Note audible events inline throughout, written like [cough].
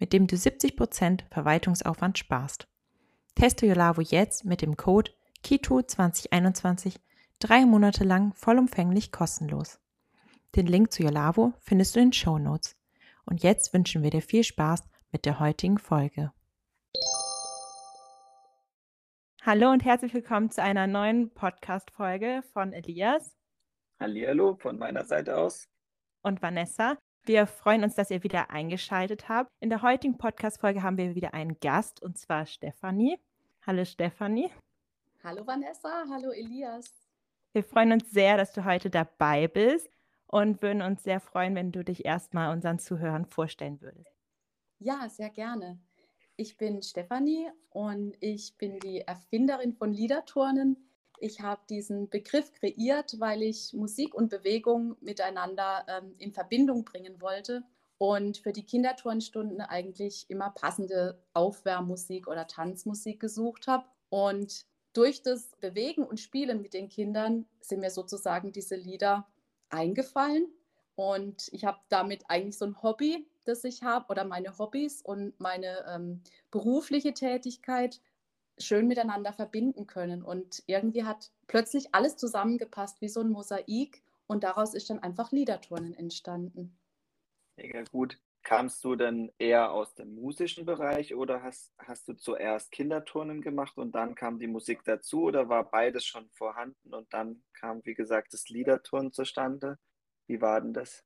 mit dem du 70% Verwaltungsaufwand sparst. Teste Yolavo jetzt mit dem Code KITO2021 drei Monate lang vollumfänglich kostenlos. Den Link zu Yolavo findest du in den Show Notes. Und jetzt wünschen wir dir viel Spaß mit der heutigen Folge. Hallo und herzlich willkommen zu einer neuen Podcast-Folge von Elias. Hallihallo von meiner Seite aus. Und Vanessa. Wir freuen uns, dass ihr wieder eingeschaltet habt. In der heutigen Podcast-Folge haben wir wieder einen Gast und zwar Stefanie. Hallo Stefanie. Hallo Vanessa, hallo Elias. Wir freuen uns sehr, dass du heute dabei bist und würden uns sehr freuen, wenn du dich erstmal unseren Zuhörern vorstellen würdest. Ja, sehr gerne. Ich bin Stefanie und ich bin die Erfinderin von Liederturnen ich habe diesen Begriff kreiert, weil ich Musik und Bewegung miteinander ähm, in Verbindung bringen wollte und für die Kinderturnstunden eigentlich immer passende Aufwärmmusik oder Tanzmusik gesucht habe. Und durch das Bewegen und Spielen mit den Kindern sind mir sozusagen diese Lieder eingefallen. Und ich habe damit eigentlich so ein Hobby, das ich habe, oder meine Hobbys und meine ähm, berufliche Tätigkeit schön miteinander verbinden können. Und irgendwie hat plötzlich alles zusammengepasst wie so ein Mosaik und daraus ist dann einfach Liederturnen entstanden. Mega gut. Kamst du denn eher aus dem musischen Bereich oder hast, hast du zuerst Kinderturnen gemacht und dann kam die Musik dazu oder war beides schon vorhanden und dann kam, wie gesagt, das Liederturnen zustande? Wie war denn das?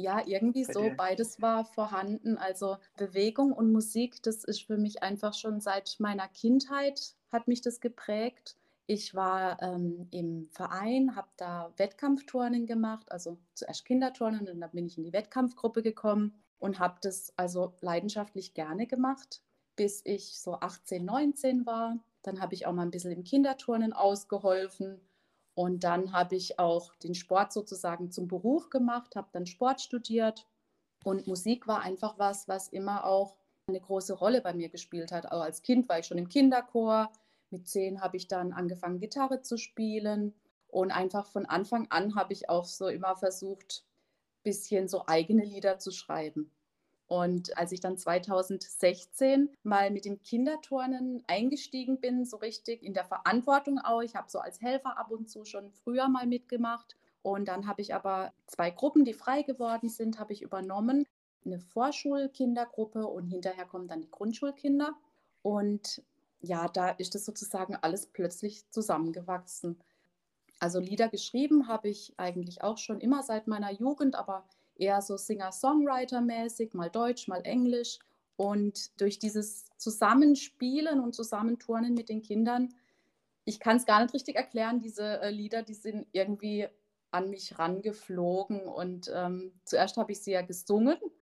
Ja, irgendwie so. Dir? Beides war vorhanden. Also Bewegung und Musik, das ist für mich einfach schon seit meiner Kindheit, hat mich das geprägt. Ich war ähm, im Verein, habe da Wettkampfturnen gemacht, also zuerst Kinderturnen und dann bin ich in die Wettkampfgruppe gekommen und habe das also leidenschaftlich gerne gemacht, bis ich so 18, 19 war. Dann habe ich auch mal ein bisschen im Kinderturnen ausgeholfen und dann habe ich auch den Sport sozusagen zum Beruf gemacht, habe dann Sport studiert. Und Musik war einfach was, was immer auch eine große Rolle bei mir gespielt hat. Auch als Kind war ich schon im Kinderchor. Mit zehn habe ich dann angefangen, Gitarre zu spielen. Und einfach von Anfang an habe ich auch so immer versucht, ein bisschen so eigene Lieder zu schreiben. Und als ich dann 2016 mal mit dem Kinderturnen eingestiegen bin, so richtig in der Verantwortung auch, ich habe so als Helfer ab und zu schon früher mal mitgemacht. Und dann habe ich aber zwei Gruppen, die frei geworden sind, habe ich übernommen. Eine Vorschulkindergruppe und hinterher kommen dann die Grundschulkinder. Und ja, da ist das sozusagen alles plötzlich zusammengewachsen. Also Lieder geschrieben habe ich eigentlich auch schon immer seit meiner Jugend, aber eher so Singer-Songwriter-mäßig, mal Deutsch, mal Englisch. Und durch dieses Zusammenspielen und Zusammenturnen mit den Kindern, ich kann es gar nicht richtig erklären, diese äh, Lieder, die sind irgendwie an mich rangeflogen. Und ähm, zuerst habe ich sie ja gesungen,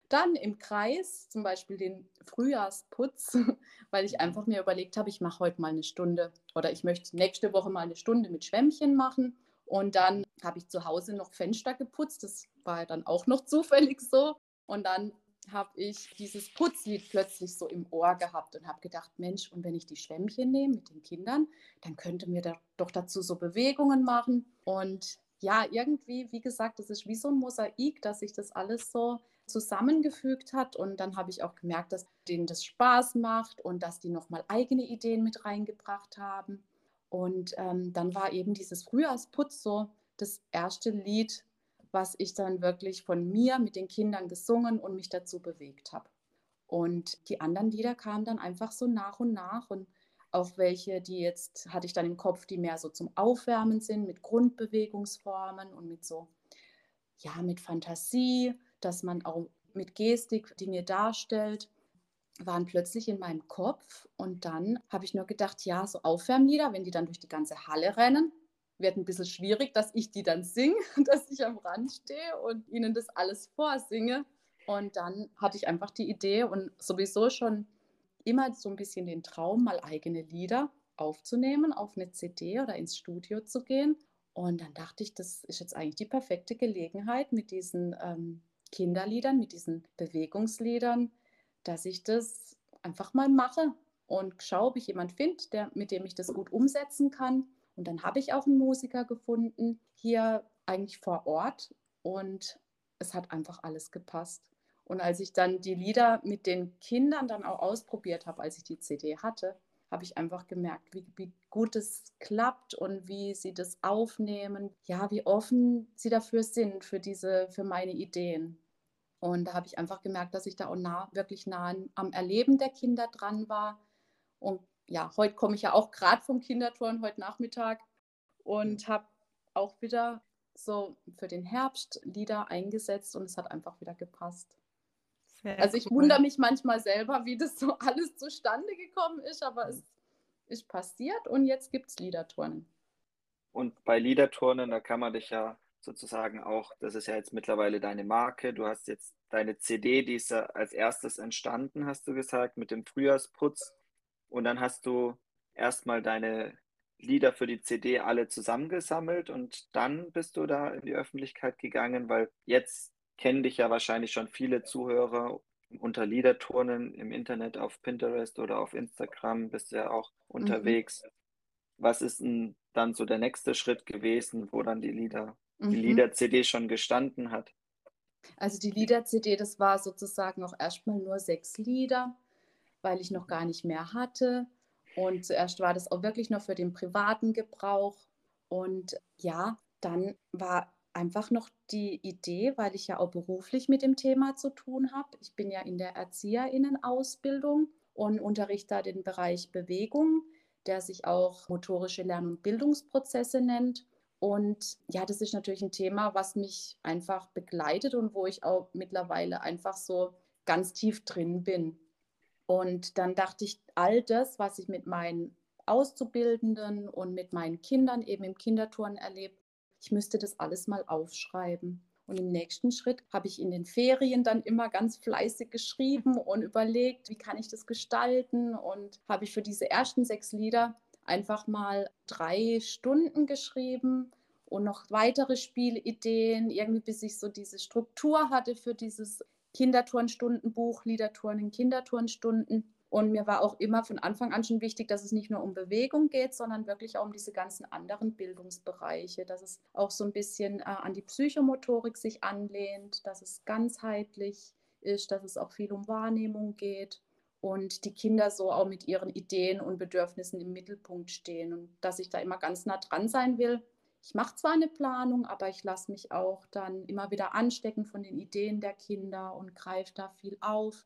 dann im Kreis, zum Beispiel den Frühjahrsputz, [laughs] weil ich einfach mir überlegt habe, ich mache heute mal eine Stunde oder ich möchte nächste Woche mal eine Stunde mit Schwämmchen machen. Und dann habe ich zu Hause noch Fenster geputzt. Das war dann auch noch [laughs] zufällig so. Und dann habe ich dieses Putzlied plötzlich so im Ohr gehabt und habe gedacht, Mensch, und wenn ich die Schwämmchen nehme mit den Kindern, dann könnte mir da doch dazu so Bewegungen machen. Und ja, irgendwie, wie gesagt, das ist wie so ein Mosaik, dass sich das alles so zusammengefügt hat. Und dann habe ich auch gemerkt, dass denen das Spaß macht und dass die nochmal eigene Ideen mit reingebracht haben. Und ähm, dann war eben dieses Frühjahrsputz so das erste Lied, was ich dann wirklich von mir mit den Kindern gesungen und mich dazu bewegt habe. Und die anderen Lieder kamen dann einfach so nach und nach und auch welche, die jetzt hatte ich dann im Kopf, die mehr so zum Aufwärmen sind, mit Grundbewegungsformen und mit so, ja, mit Fantasie, dass man auch mit Gestik Dinge darstellt waren plötzlich in meinem Kopf und dann habe ich nur gedacht, ja, so Aufwärmlieder, wenn die dann durch die ganze Halle rennen, wird ein bisschen schwierig, dass ich die dann singe, [laughs] dass ich am Rand stehe und ihnen das alles vorsinge. Und dann hatte ich einfach die Idee und sowieso schon immer so ein bisschen den Traum, mal eigene Lieder aufzunehmen, auf eine CD oder ins Studio zu gehen. Und dann dachte ich, das ist jetzt eigentlich die perfekte Gelegenheit mit diesen ähm, Kinderliedern, mit diesen Bewegungsliedern, dass ich das einfach mal mache und schaue, ob ich jemanden finde, mit dem ich das gut umsetzen kann. Und dann habe ich auch einen Musiker gefunden, hier eigentlich vor Ort. Und es hat einfach alles gepasst. Und als ich dann die Lieder mit den Kindern dann auch ausprobiert habe, als ich die CD hatte, habe ich einfach gemerkt, wie, wie gut es klappt und wie sie das aufnehmen, ja, wie offen sie dafür sind, für diese, für meine Ideen. Und da habe ich einfach gemerkt, dass ich da auch nah, wirklich nah am Erleben der Kinder dran war. Und ja, heute komme ich ja auch gerade vom Kinderturn, heute Nachmittag, und habe auch wieder so für den Herbst Lieder eingesetzt und es hat einfach wieder gepasst. Sehr also ich cool. wundere mich manchmal selber, wie das so [laughs] alles zustande gekommen ist, aber es ist passiert und jetzt gibt es Liederturnen. Und bei Liederturnen, da kann man dich ja sozusagen auch, das ist ja jetzt mittlerweile deine Marke, du hast jetzt deine CD, die ist ja als erstes entstanden, hast du gesagt, mit dem Frühjahrsputz. Und dann hast du erstmal deine Lieder für die CD alle zusammengesammelt und dann bist du da in die Öffentlichkeit gegangen, weil jetzt kennen dich ja wahrscheinlich schon viele Zuhörer unter Liederturnen im Internet auf Pinterest oder auf Instagram, bist ja auch mhm. unterwegs. Mhm. Was ist denn dann so der nächste Schritt gewesen, wo dann die Lieder, mhm. die Lieder-CD schon gestanden hat? Also die Lieder-CD, das war sozusagen auch erstmal nur sechs Lieder, weil ich noch gar nicht mehr hatte. Und zuerst war das auch wirklich nur für den privaten Gebrauch. Und ja, dann war einfach noch die Idee, weil ich ja auch beruflich mit dem Thema zu tun habe. Ich bin ja in der Erzieherinnenausbildung und unterrichte da den Bereich Bewegung, der sich auch motorische Lern- und Bildungsprozesse nennt. Und ja, das ist natürlich ein Thema, was mich einfach begleitet und wo ich auch mittlerweile einfach so ganz tief drin bin. Und dann dachte ich, all das, was ich mit meinen Auszubildenden und mit meinen Kindern eben im Kinderturnen erlebt, ich müsste das alles mal aufschreiben. Und im nächsten Schritt habe ich in den Ferien dann immer ganz fleißig geschrieben und überlegt, wie kann ich das gestalten. Und habe ich für diese ersten sechs Lieder einfach mal drei Stunden geschrieben und noch weitere Spielideen, irgendwie bis ich so diese Struktur hatte für dieses Kinderturnstundenbuch, Liederturnen, Kinderturnstunden. Und mir war auch immer von Anfang an schon wichtig, dass es nicht nur um Bewegung geht, sondern wirklich auch um diese ganzen anderen Bildungsbereiche, dass es auch so ein bisschen äh, an die Psychomotorik sich anlehnt, dass es ganzheitlich ist, dass es auch viel um Wahrnehmung geht und die Kinder so auch mit ihren Ideen und Bedürfnissen im Mittelpunkt stehen und dass ich da immer ganz nah dran sein will ich mache zwar eine Planung, aber ich lasse mich auch dann immer wieder anstecken von den Ideen der Kinder und greife da viel auf.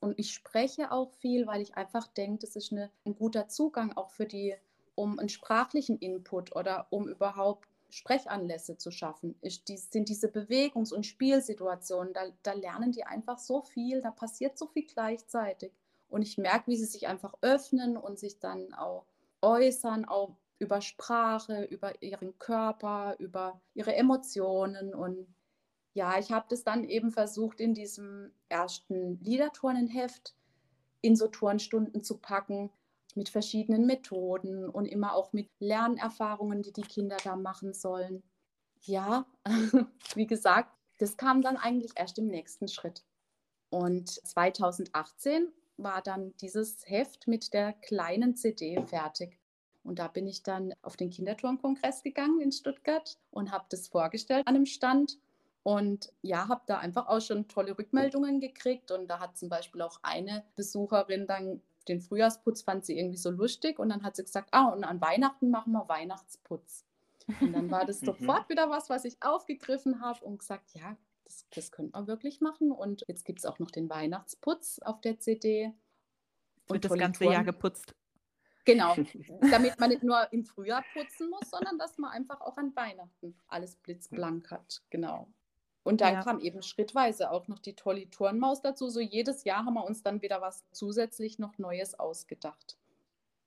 Und ich spreche auch viel, weil ich einfach denke, das ist eine, ein guter Zugang auch für die, um einen sprachlichen Input oder um überhaupt Sprechanlässe zu schaffen. Ist die, sind diese Bewegungs- und Spielsituationen, da, da lernen die einfach so viel, da passiert so viel gleichzeitig. Und ich merke, wie sie sich einfach öffnen und sich dann auch äußern, auch über Sprache, über ihren Körper, über ihre Emotionen. Und ja, ich habe das dann eben versucht, in diesem ersten Liederturnenheft in so Turnstunden zu packen mit verschiedenen Methoden und immer auch mit Lernerfahrungen, die die Kinder da machen sollen. Ja, [laughs] wie gesagt, das kam dann eigentlich erst im nächsten Schritt. Und 2018 war dann dieses Heft mit der kleinen CD fertig. Und da bin ich dann auf den Kinderturnkongress gegangen in Stuttgart und habe das vorgestellt an einem Stand. Und ja, habe da einfach auch schon tolle Rückmeldungen gekriegt. Und da hat zum Beispiel auch eine Besucherin dann den Frühjahrsputz fand sie irgendwie so lustig. Und dann hat sie gesagt, ah, und an Weihnachten machen wir Weihnachtsputz. Und dann war das [laughs] mhm. sofort wieder was, was ich aufgegriffen habe und gesagt, ja, das, das könnte man wirklich machen. Und jetzt gibt es auch noch den Weihnachtsputz auf der CD. Und wird das ganze Jahr geputzt. Genau, [laughs] damit man nicht nur im Frühjahr putzen muss, sondern dass man einfach auch an Weihnachten alles blitzblank hat. Genau. Und dann ja. kam eben schrittweise auch noch die tolle Turnmaus dazu. So jedes Jahr haben wir uns dann wieder was zusätzlich noch Neues ausgedacht.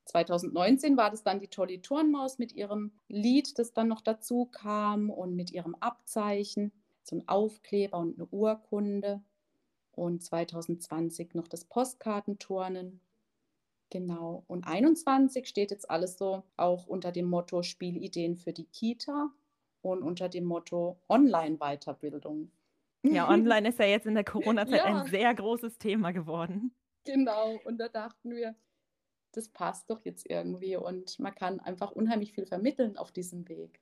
2019 war das dann die tolle Turnmaus mit ihrem Lied, das dann noch dazu kam und mit ihrem Abzeichen, so ein Aufkleber und eine Urkunde. Und 2020 noch das Postkartenturnen Genau. Und 21 steht jetzt alles so auch unter dem Motto Spielideen für die Kita und unter dem Motto Online-Weiterbildung. Ja, online ist ja jetzt in der Corona-Zeit ja. ein sehr großes Thema geworden. Genau. Und da dachten wir, das passt doch jetzt irgendwie und man kann einfach unheimlich viel vermitteln auf diesem Weg.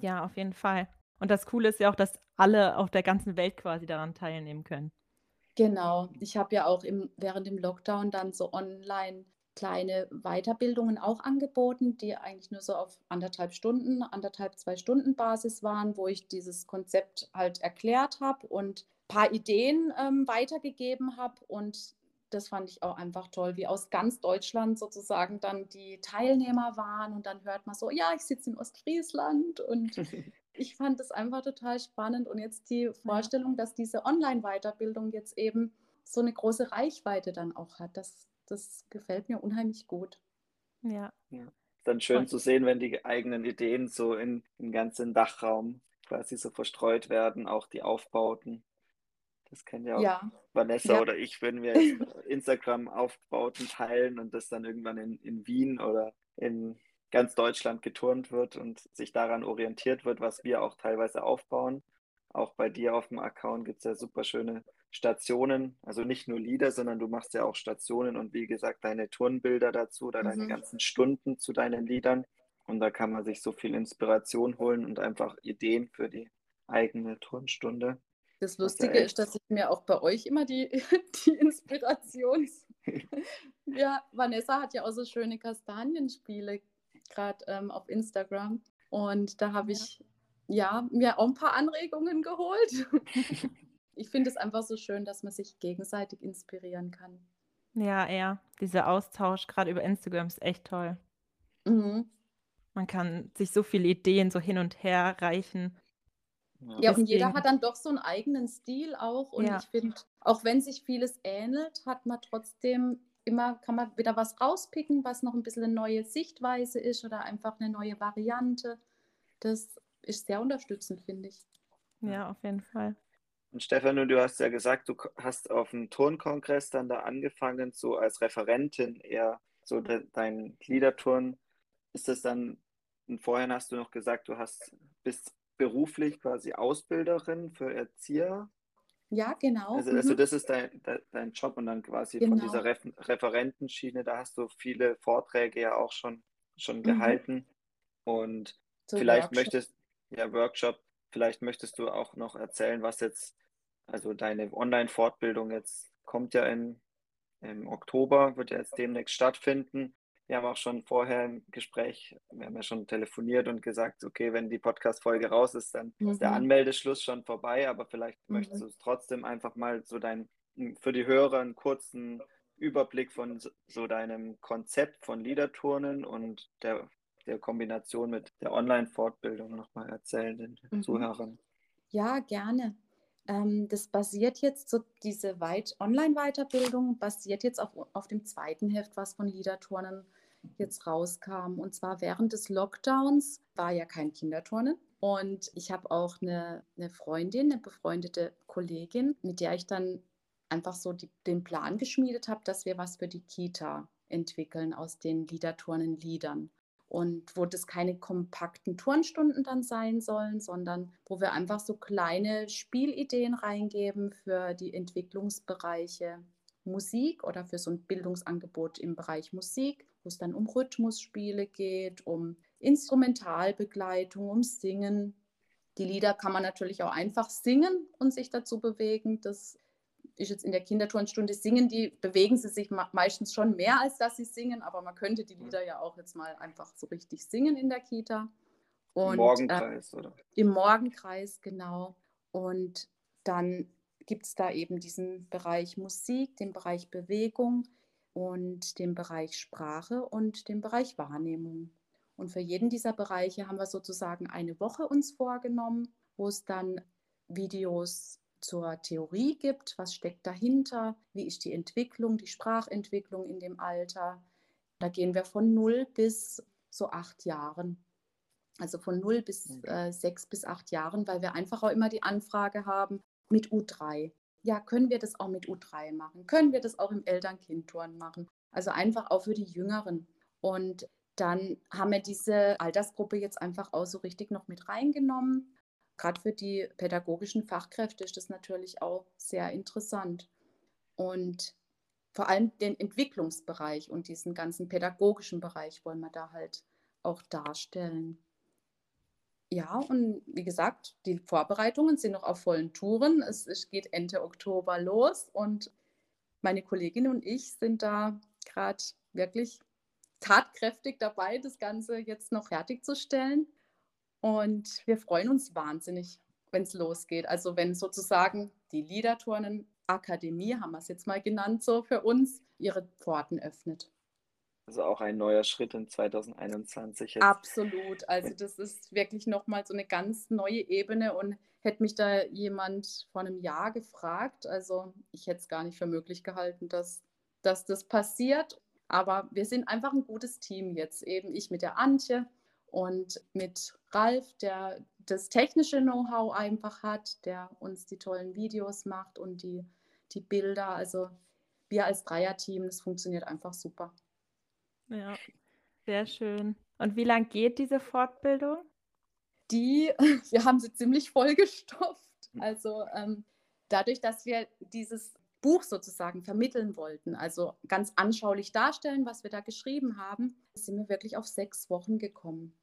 Ja, auf jeden Fall. Und das Coole ist ja auch, dass alle auf der ganzen Welt quasi daran teilnehmen können. Genau. Ich habe ja auch im, während dem Lockdown dann so online kleine Weiterbildungen auch angeboten, die eigentlich nur so auf anderthalb Stunden, anderthalb, zwei Stunden Basis waren, wo ich dieses Konzept halt erklärt habe und ein paar Ideen ähm, weitergegeben habe. Und das fand ich auch einfach toll, wie aus ganz Deutschland sozusagen dann die Teilnehmer waren. Und dann hört man so, ja, ich sitze in Ostfriesland und [laughs] ich fand das einfach total spannend. Und jetzt die Vorstellung, dass diese Online-Weiterbildung jetzt eben so eine große Reichweite dann auch hat, das, das gefällt mir unheimlich gut. Ja. ja. Ist dann schön zu sehen, wenn die eigenen Ideen so in, im ganzen Dachraum quasi so verstreut werden, auch die Aufbauten. Das kennt ja auch ja. Vanessa ja. oder ich, wenn wir [laughs] Instagram-Aufbauten teilen und das dann irgendwann in, in Wien oder in ganz Deutschland geturnt wird und sich daran orientiert wird, was wir auch teilweise aufbauen. Auch bei dir auf dem Account gibt es ja super schöne Stationen, also nicht nur Lieder, sondern du machst ja auch Stationen und wie gesagt deine Turnbilder dazu oder mhm. deine ganzen Stunden zu deinen Liedern. Und da kann man sich so viel Inspiration holen und einfach Ideen für die eigene Turnstunde. Das Lustige ist, dass ich mir auch bei euch immer die, [laughs] die Inspiration. [laughs] ja, Vanessa hat ja auch so schöne Kastanienspiele gerade ähm, auf Instagram. Und da habe ich ja mir auch ein paar Anregungen geholt. [laughs] ich finde es einfach so schön, dass man sich gegenseitig inspirieren kann. Ja, ja, dieser Austausch gerade über Instagram ist echt toll. Mhm. Man kann sich so viele Ideen so hin und her reichen. Ja, ja und jeder hat dann doch so einen eigenen Stil auch. Und ja. ich finde, auch wenn sich vieles ähnelt, hat man trotzdem immer kann man wieder was rauspicken, was noch ein bisschen eine neue Sichtweise ist oder einfach eine neue Variante. Das ist sehr unterstützend, finde ich. Ja, auf jeden Fall. Und Stefan, du hast ja gesagt, du hast auf dem Turnkongress dann da angefangen, so als Referentin eher so de, dein Gliederturn. Ist das dann, und vorhin hast du noch gesagt, du hast bist beruflich quasi Ausbilderin für Erzieher ja, genau. Also, also mhm. das ist dein, dein Job und dann quasi genau. von dieser Refer Referentenschiene, da hast du viele Vorträge ja auch schon, schon mhm. gehalten. Und so vielleicht Workshop. möchtest, ja, Workshop, vielleicht möchtest du auch noch erzählen, was jetzt, also deine Online-Fortbildung jetzt kommt ja in, im Oktober, wird ja jetzt demnächst stattfinden wir haben auch schon vorher im Gespräch, wir haben ja schon telefoniert und gesagt, okay, wenn die Podcast-Folge raus ist, dann mhm. ist der mhm. Anmeldeschluss schon vorbei, aber vielleicht mhm. möchtest du es trotzdem einfach mal so dein, für die Hörer einen kurzen Überblick von so deinem Konzept von Liederturnen und der, der Kombination mit der Online-Fortbildung nochmal erzählen den mhm. Zuhörern. Ja, gerne. Ähm, das basiert jetzt, so diese Online-Weiterbildung basiert jetzt auf, auf dem zweiten Heft, was von Liederturnen jetzt rauskam. Und zwar während des Lockdowns war ja kein Kinderturnen. Und ich habe auch eine, eine, Freundin, eine befreundete Kollegin, mit der ich dann einfach so die, den Plan geschmiedet habe, dass wir was für die Kita entwickeln aus den Liederturnen Liedern. Und wo das keine kompakten Turnstunden dann sein sollen, sondern wo wir einfach so kleine Spielideen reingeben für die Entwicklungsbereiche Musik oder für so ein Bildungsangebot im Bereich Musik, wo es dann um Rhythmusspiele geht, um Instrumentalbegleitung, um Singen. Die Lieder kann man natürlich auch einfach singen und sich dazu bewegen. Das ist jetzt in der Kinderturnstunde singen, die bewegen sie sich meistens schon mehr, als dass sie singen, aber man könnte die Lieder ja auch jetzt mal einfach so richtig singen in der Kita. Und, Im Morgenkreis, äh, oder? Im Morgenkreis, genau. Und dann gibt es da eben diesen Bereich Musik, den Bereich Bewegung und den Bereich Sprache und den Bereich Wahrnehmung. Und für jeden dieser Bereiche haben wir sozusagen eine Woche uns vorgenommen, wo es dann Videos zur Theorie gibt, was steckt dahinter, wie ist die Entwicklung, die Sprachentwicklung in dem Alter. Da gehen wir von 0 bis so acht Jahren. Also von 0 bis äh, 6 bis 8 Jahren, weil wir einfach auch immer die Anfrage haben mit U3. Ja, können wir das auch mit U3 machen? Können wir das auch im Eltern-Kind-Turn machen? Also einfach auch für die Jüngeren. Und dann haben wir diese Altersgruppe jetzt einfach auch so richtig noch mit reingenommen. Gerade für die pädagogischen Fachkräfte ist das natürlich auch sehr interessant. Und vor allem den Entwicklungsbereich und diesen ganzen pädagogischen Bereich wollen wir da halt auch darstellen. Ja, und wie gesagt, die Vorbereitungen sind noch auf vollen Touren. Es, geht Ende Oktober los und meine Kollegin und ich sind da gerade wirklich tatkräftig dabei, das Ganze jetzt noch fertigzustellen. Und wir freuen uns wahnsinnig, wenn es losgeht. Also wenn sozusagen die Liederturnen Akademie, haben wir es jetzt mal genannt, so für uns, ihre Pforten öffnet. Also auch ein neuer Schritt in 2021. Jetzt. Absolut. Also das ist wirklich nochmal so eine ganz neue Ebene und hätte mich da jemand vor einem Jahr gefragt, also ich hätte es gar nicht für möglich gehalten, dass, dass das passiert. Aber wir sind einfach ein gutes Team jetzt. Eben ich mit der Antje und mit Ralf, der das technische Know-how einfach hat, der uns die tollen Videos macht und die, die Bilder. Also wir als Dreierteam, das funktioniert einfach super. Ja, sehr schön. Und wie lange geht diese Fortbildung? Die, [laughs] wir haben sie ziemlich vollgestopft. Also ähm, dadurch, dass wir dieses Buch sozusagen vermitteln wollten, also ganz anschaulich darstellen, was wir da geschrieben haben, sind wir wirklich auf sechs Wochen gekommen.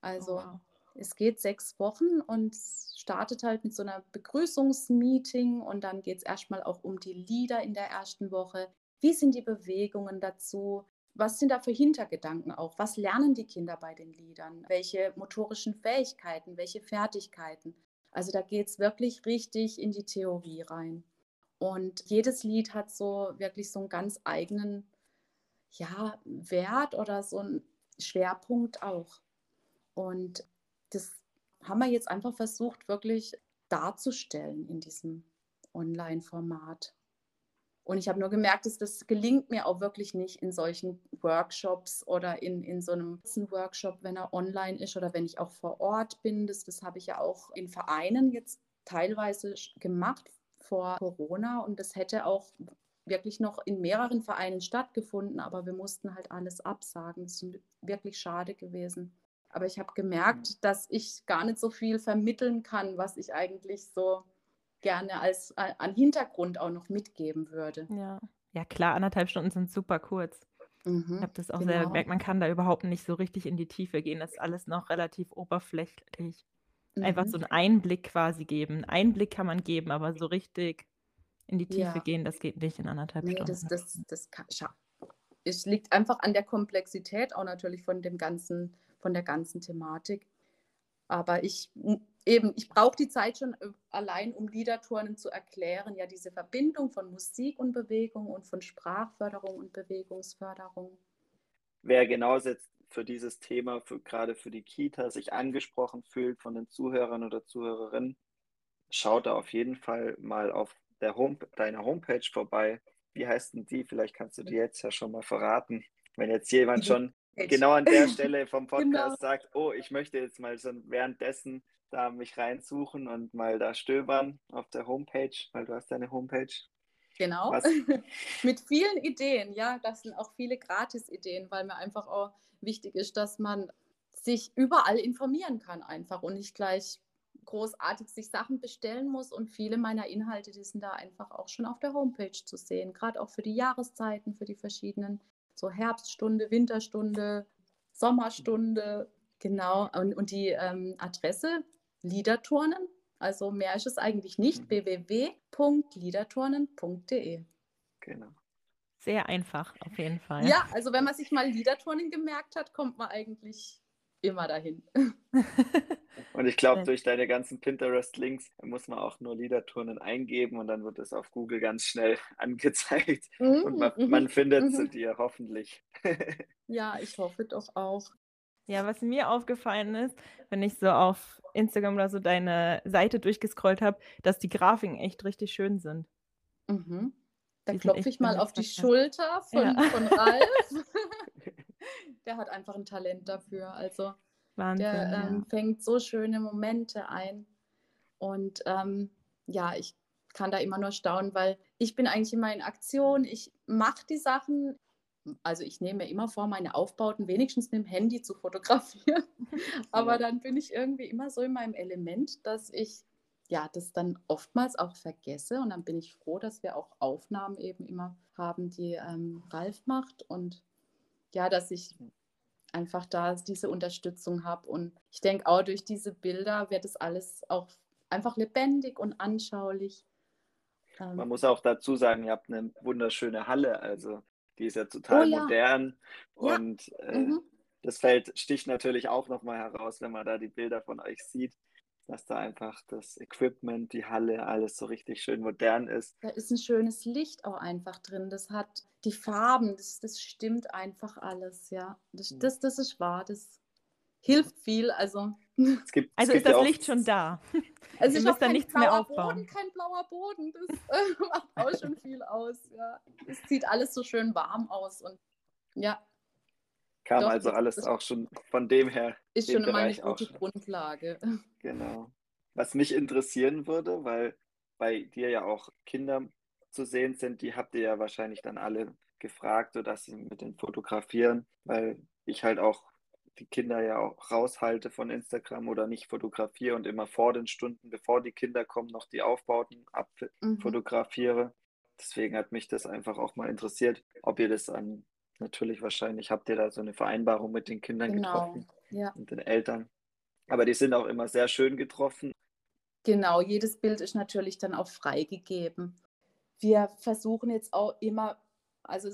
Also oh, wow. es geht sechs Wochen und startet halt mit so einer Begrüßungsmeeting und dann geht es erstmal auch um die Lieder in der ersten Woche. Wie sind die Bewegungen dazu? Was sind da für Hintergedanken auch? Was lernen die Kinder bei den Liedern? Welche motorischen Fähigkeiten, welche Fertigkeiten? Also da geht es wirklich richtig in die Theorie rein. Und jedes Lied hat so wirklich so einen ganz eigenen ja, Wert oder so einen Schwerpunkt auch. Und das haben wir jetzt einfach versucht, wirklich darzustellen in diesem Online-Format. Und ich habe nur gemerkt, dass das gelingt mir auch wirklich nicht in solchen Workshops oder in, in so einem Workshop, wenn er online ist oder wenn ich auch vor Ort bin. Das, das habe ich ja auch in Vereinen jetzt teilweise gemacht vor Corona und das hätte auch wirklich noch in mehreren Vereinen stattgefunden, aber wir mussten halt alles absagen. Das ist wirklich schade gewesen. Aber ich habe gemerkt, dass ich gar nicht so viel vermitteln kann, was ich eigentlich so gerne als an Hintergrund auch noch mitgeben würde. Ja, ja klar, anderthalb Stunden sind super kurz. Mhm, ich habe das auch genau. selber gemerkt, man kann da überhaupt nicht so richtig in die Tiefe gehen. Das ist alles noch relativ oberflächlich. Mhm. Einfach so einen Einblick quasi geben. Einblick kann man geben, aber so richtig in die Tiefe ja. gehen, das geht nicht in anderthalb nee, Stunden. Das, das, das kann, es liegt einfach an der Komplexität auch natürlich von dem ganzen, von der ganzen Thematik. Aber ich eben, ich brauche die Zeit schon äh, allein, um Liederturnen zu erklären. Ja, diese Verbindung von Musik und Bewegung und von Sprachförderung und Bewegungsförderung. Wer genau jetzt für dieses Thema, für, gerade für die Kita, sich angesprochen fühlt von den Zuhörern oder Zuhörerinnen, schaut da auf jeden Fall mal auf der Home, deiner Homepage vorbei. Wie heißt denn die? Vielleicht kannst du die jetzt ja schon mal verraten. Wenn jetzt jemand schon genau an der Stelle [laughs] vom Podcast genau. sagt, oh, ich möchte jetzt mal so währenddessen da mich reinsuchen und mal da stöbern auf der Homepage, weil du hast deine Homepage. Genau, [laughs] mit vielen Ideen, ja, das sind auch viele Gratis-Ideen, weil mir einfach auch wichtig ist, dass man sich überall informieren kann einfach und nicht gleich großartig sich Sachen bestellen muss und viele meiner Inhalte, die sind da einfach auch schon auf der Homepage zu sehen, gerade auch für die Jahreszeiten, für die verschiedenen, so Herbststunde, Winterstunde, Sommerstunde, genau, und, und die ähm, Adresse Liederturnen. Also mehr ist es eigentlich nicht. Mhm. www.liederturnen.de. Genau. Sehr einfach, auf jeden Fall. Ja, also wenn man sich mal Liederturnen gemerkt hat, kommt man eigentlich immer dahin. [laughs] und ich glaube, durch deine ganzen Pinterest-Links muss man auch nur Liederturnen eingeben und dann wird es auf Google ganz schnell [laughs] angezeigt. Mhm, und man, man findet mhm. sie dir hoffentlich. [laughs] ja, ich hoffe doch auch. Ja, was mir aufgefallen ist, wenn ich so auf Instagram oder so deine Seite durchgescrollt habe, dass die Grafiken echt richtig schön sind. Mhm. Da klopfe ich mal auf die Schulter von, ja. von Ralf. Der hat einfach ein Talent dafür. Also Wahnsinn, der ähm, ja. fängt so schöne Momente ein. Und ähm, ja, ich kann da immer nur staunen, weil ich bin eigentlich immer in Aktion. Ich mache die Sachen, also ich nehme mir immer vor, meine Aufbauten wenigstens mit dem Handy zu fotografieren. [laughs] Aber dann bin ich irgendwie immer so in meinem Element, dass ich ja das dann oftmals auch vergesse. Und dann bin ich froh, dass wir auch Aufnahmen eben immer haben, die ähm, Ralf macht. Und ja, dass ich einfach da diese Unterstützung habe. Und ich denke auch durch diese Bilder wird es alles auch einfach lebendig und anschaulich. Ähm, Man muss auch dazu sagen, ihr habt eine wunderschöne Halle, also die ist ja total oh, ja. modern und ja. äh, mhm. das Feld sticht natürlich auch nochmal heraus, wenn man da die Bilder von euch sieht, dass da einfach das Equipment, die Halle, alles so richtig schön modern ist. Da ist ein schönes Licht auch einfach drin, das hat die Farben, das, das stimmt einfach alles, ja. Das, mhm. das, das ist wahr, das hilft viel, also es gibt, also es ist das ja Licht schon da. Also ich müsst da nichts mehr aufbauen. Boden, kein blauer Boden, das [laughs] äh, macht auch schon viel aus. Ja. Es sieht alles so schön warm aus und ja. Kam Doch, also alles auch schon von dem her. Ist schon immer eine gute Grundlage. [laughs] Genau. Was mich interessieren würde, weil bei dir ja auch Kinder zu sehen sind, die habt ihr ja wahrscheinlich dann alle gefragt, oder dass sie mit den fotografieren, weil ich halt auch die Kinder ja auch raushalte von Instagram oder nicht fotografiere und immer vor den Stunden, bevor die Kinder kommen, noch die Aufbauten abfotografiere. Mhm. Deswegen hat mich das einfach auch mal interessiert, ob ihr das an, natürlich wahrscheinlich habt ihr da so eine Vereinbarung mit den Kindern genau. getroffen ja. und den Eltern. Aber die sind auch immer sehr schön getroffen. Genau, jedes Bild ist natürlich dann auch freigegeben. Wir versuchen jetzt auch immer, also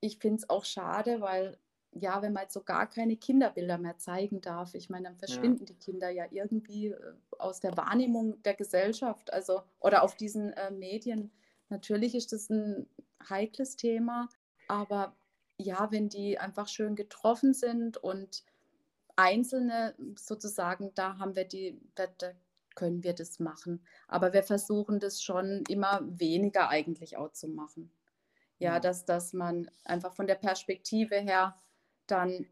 ich finde es auch schade, weil ja, wenn man jetzt so gar keine Kinderbilder mehr zeigen darf, ich meine, dann verschwinden ja. die Kinder ja irgendwie äh, aus der Wahrnehmung der Gesellschaft, also oder auf diesen äh, Medien. Natürlich ist das ein heikles Thema, aber ja, wenn die einfach schön getroffen sind und Einzelne sozusagen, da haben wir die, da, da können wir das machen. Aber wir versuchen das schon immer weniger eigentlich auch zu machen. Ja, ja. Dass, dass man einfach von der Perspektive her dann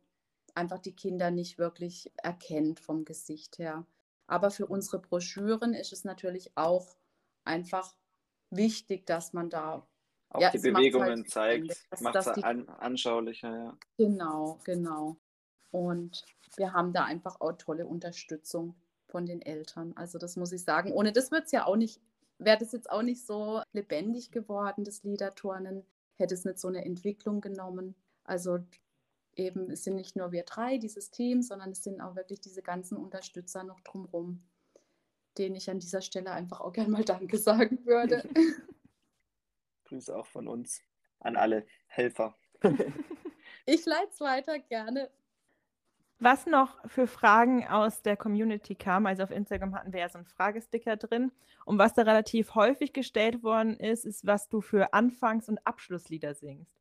einfach die Kinder nicht wirklich erkennt vom Gesicht her. Aber für unsere Broschüren ist es natürlich auch einfach wichtig, dass man da auch ja, die Bewegungen halt zeigt, macht es an, anschaulicher. Ja. Genau, genau. Und wir haben da einfach auch tolle Unterstützung von den Eltern. Also das muss ich sagen. Ohne das wird es ja auch nicht, wäre das jetzt auch nicht so lebendig geworden, das Liederturnen, hätte es nicht so eine Entwicklung genommen. Also eben, es sind nicht nur wir drei, dieses Team, sondern es sind auch wirklich diese ganzen Unterstützer noch drumherum, denen ich an dieser Stelle einfach auch gerne mal Danke [laughs] sagen würde. [laughs] Grüße auch von uns an alle Helfer. [laughs] ich leite es weiter gerne. Was noch für Fragen aus der Community kam, also auf Instagram hatten wir ja so einen Fragesticker drin. Und was da relativ häufig gestellt worden ist, ist, was du für Anfangs- und Abschlusslieder singst.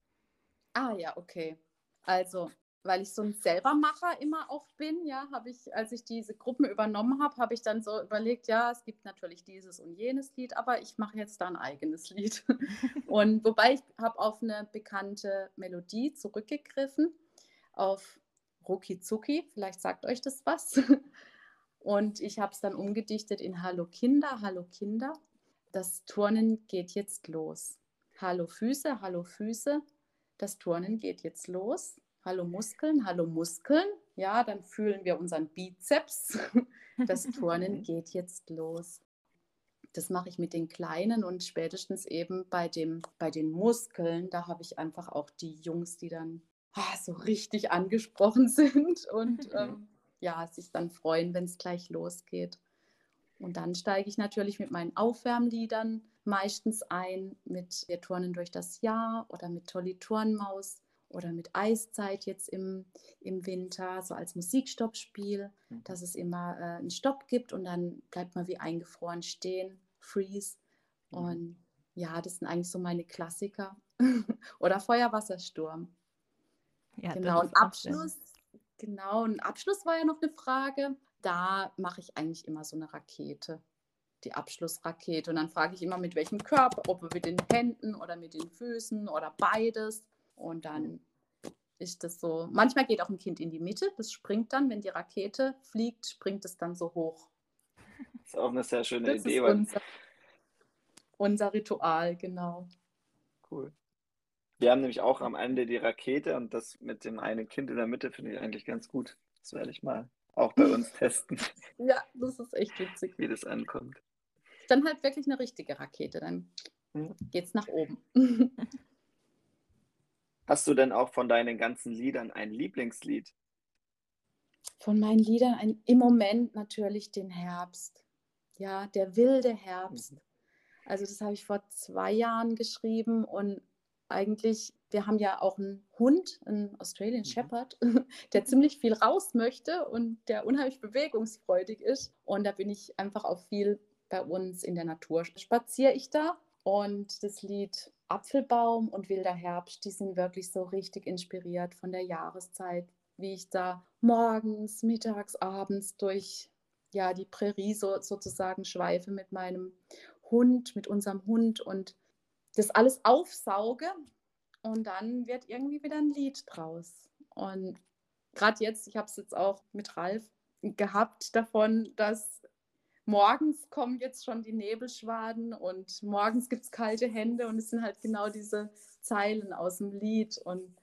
Ah ja, okay. Also, weil ich so ein Selbermacher immer auch bin, ja, habe ich, als ich diese Gruppen übernommen habe, habe ich dann so überlegt, ja, es gibt natürlich dieses und jenes Lied, aber ich mache jetzt da ein eigenes Lied. [laughs] und wobei ich habe auf eine bekannte Melodie zurückgegriffen, auf Ruki Zuki, vielleicht sagt euch das was. [laughs] Und ich habe es dann umgedichtet in Hallo Kinder, Hallo Kinder. Das Turnen geht jetzt los. Hallo Füße, Hallo Füße, das Turnen geht jetzt los. Hallo Muskeln, hallo Muskeln. Ja, dann fühlen wir unseren Bizeps. [laughs] Das Turnen geht jetzt los. Das mache ich mit den Kleinen und spätestens eben bei, dem, bei den Muskeln, da habe ich einfach auch die Jungs, die dann ah, so richtig angesprochen [laughs] sind und [laughs] ähm, ja, sich dann freuen, wenn es gleich losgeht. Und dann steige ich natürlich mit meinen Aufwärmliedern meistens ein, mit Wir turnen durch das Jahr oder mit Tolli Turnmaus oder mit Eiszeit jetzt im, im Winter, so als Musikstoppspiel, mhm. dass es immer äh, einen Stopp gibt und dann bleibt man wie eingefroren stehen, Freeze. Mhm. Und ja, das sind eigentlich so meine Klassiker. [laughs] oder Feuerwassersturm. Ja, genau, und Abschluss, genau, ein Abschluss war ja noch eine Frage da mache ich eigentlich immer so eine Rakete, die Abschlussrakete. Und dann frage ich immer, mit welchem Körper, ob mit den Händen oder mit den Füßen oder beides. Und dann ist das so. Manchmal geht auch ein Kind in die Mitte, das springt dann, wenn die Rakete fliegt, springt es dann so hoch. Das ist auch eine sehr schöne das Idee. Ist unser, unser Ritual, genau. Cool. Wir haben nämlich auch am Ende die Rakete und das mit dem einen Kind in der Mitte finde ich eigentlich ganz gut. Das werde ich mal auch bei uns [laughs] testen. Ja, das ist echt witzig. Wie das ankommt. Dann halt wirklich eine richtige Rakete, dann hm. es nach oben. [laughs] Hast du denn auch von deinen ganzen Liedern ein Lieblingslied? Von meinen Liedern ein, im Moment natürlich den Herbst. Ja, der wilde Herbst. Mhm. Also das habe ich vor zwei Jahren geschrieben und eigentlich, wir haben ja auch einen Hund, einen Australian mhm. Shepherd, [laughs] der ziemlich viel raus möchte und der unheimlich bewegungsfreudig ist. Und da bin ich einfach auch viel bei uns in der Natur. Spaziere ich da und das Lied Apfelbaum und Wilder Herbst, die sind wirklich so richtig inspiriert von der Jahreszeit, wie ich da morgens, mittags, abends durch ja, die Prärie so, sozusagen schweife mit meinem Hund, mit unserem Hund und das alles aufsauge und dann wird irgendwie wieder ein Lied draus. Und gerade jetzt, ich habe es jetzt auch mit Ralf gehabt davon, dass morgens kommen jetzt schon die Nebelschwaden und morgens gibt es kalte Hände und es sind halt genau diese Zeilen aus dem Lied und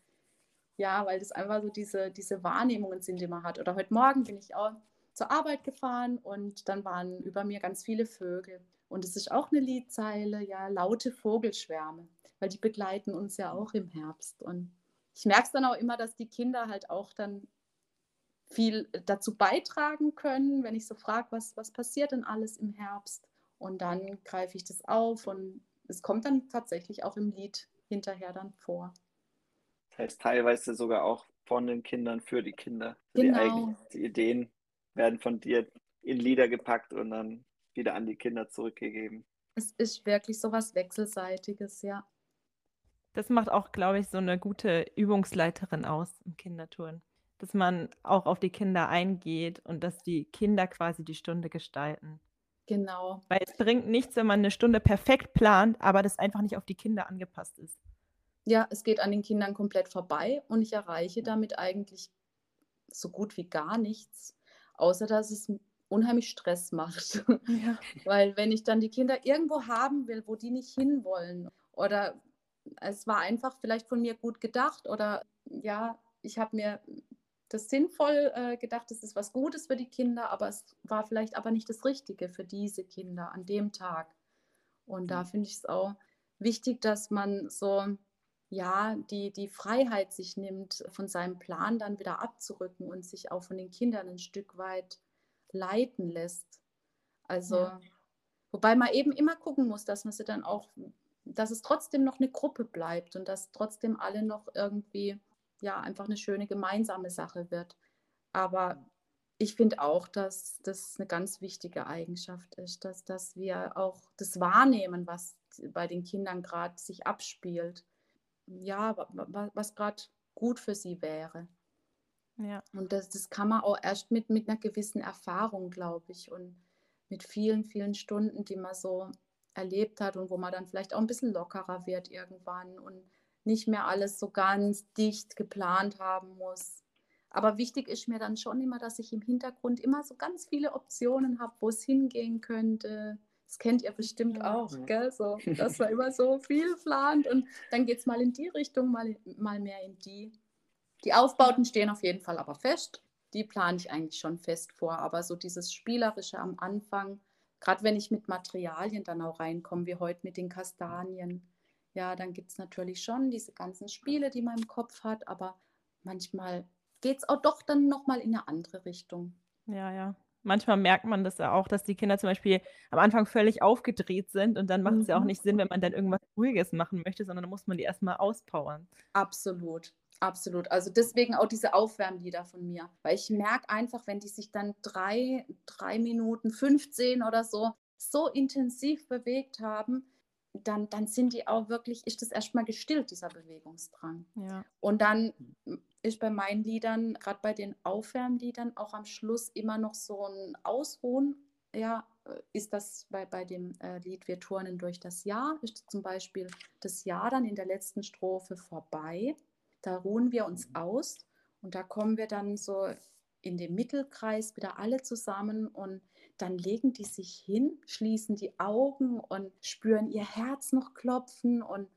ja, weil das einfach so diese, diese Wahrnehmungen sind, die man hat. Oder heute Morgen bin ich auch zur Arbeit gefahren und dann waren über mir ganz viele Vögel. Und es ist auch eine Liedzeile, ja, laute Vogelschwärme, weil die begleiten uns ja auch im Herbst. Und ich merke es dann auch immer, dass die Kinder halt auch dann viel dazu beitragen können, wenn ich so frage, was, was passiert denn alles im Herbst? Und dann greife ich das auf und es kommt dann tatsächlich auch im Lied hinterher dann vor. Das heißt teilweise sogar auch von den Kindern für die Kinder. Genau. Die, die Ideen werden von dir in Lieder gepackt und dann wieder an die Kinder zurückgegeben. Es ist wirklich so was Wechselseitiges, ja. Das macht auch, glaube ich, so eine gute Übungsleiterin aus im Kindertouren. Dass man auch auf die Kinder eingeht und dass die Kinder quasi die Stunde gestalten. Genau. Weil es bringt nichts, wenn man eine Stunde perfekt plant, aber das einfach nicht auf die Kinder angepasst ist. Ja, es geht an den Kindern komplett vorbei und ich erreiche damit eigentlich so gut wie gar nichts, außer dass es unheimlich Stress macht. [laughs] Ja. Weil wenn ich dann die Kinder irgendwo haben will, wo die nicht hinwollen oder es war einfach vielleicht von mir gut gedacht oder ja, ich habe mir das sinnvoll äh, gedacht, es ist was Gutes für die Kinder, aber es war vielleicht aber nicht das Richtige für diese Kinder an dem Tag. Und da mhm. finde ich es auch wichtig, dass man so, ja, die, die Freiheit sich nimmt, von seinem Plan dann wieder abzurücken und sich auch von den Kindern ein Stück weit leiten lässt. Also, ja. wobei man eben immer gucken muss, dass man sie dann auch, dass es trotzdem noch eine Gruppe bleibt und dass trotzdem alle noch irgendwie, ja, einfach eine schöne gemeinsame Sache wird. Aber ich finde auch, dass das eine ganz wichtige Eigenschaft ist, dass, dass wir auch das wahrnehmen, was bei den Kindern gerade sich abspielt. Ja, was gerade gut für sie wäre. Ja. Und das, das kann man auch erst mit, mit einer gewissen Erfahrung, glaube ich, und mit vielen, vielen Stunden, die man so erlebt hat und wo man dann vielleicht auch ein bisschen lockerer wird irgendwann und nicht mehr alles so ganz dicht geplant haben muss. Aber wichtig ist mir dann schon immer, dass ich im Hintergrund immer so ganz viele Optionen habe, wo es hingehen könnte. Das kennt ihr bestimmt ja. auch, gell? So, dass man immer so viel plant und dann geht es mal in die Richtung, mal, mal mehr in die. Die Aufbauten stehen auf jeden Fall aber fest. Die plane ich eigentlich schon fest vor. Aber so dieses Spielerische am Anfang, gerade wenn ich mit Materialien dann auch reinkomme, wie heute mit den Kastanien, ja, dann gibt es natürlich schon diese ganzen Spiele, die man im Kopf hat. Aber manchmal geht es auch doch dann nochmal in eine andere Richtung. Ja, ja. Manchmal merkt man das ja auch, dass die Kinder zum Beispiel am Anfang völlig aufgedreht sind und dann macht es ja auch mhm. nicht Sinn, wenn man dann irgendwas Ruhiges machen möchte, sondern dann muss man die erstmal auspowern. Absolut. Absolut. Also deswegen auch diese Aufwärmlieder von mir. Weil ich merke einfach, wenn die sich dann drei, drei Minuten, 15 oder so, so intensiv bewegt haben, dann, dann sind die auch wirklich, ist das erstmal gestillt, dieser Bewegungsdrang. Ja. Und dann ist bei meinen Liedern, gerade bei den Aufwärmliedern, auch am Schluss immer noch so ein Ausruhen. Ja, ist das bei, bei dem äh, Lied Wir turnen durch das Jahr, ist zum Beispiel das Jahr dann in der letzten Strophe vorbei. Da ruhen wir uns aus und da kommen wir dann so in den Mittelkreis wieder alle zusammen und dann legen die sich hin, schließen die Augen und spüren ihr Herz noch klopfen und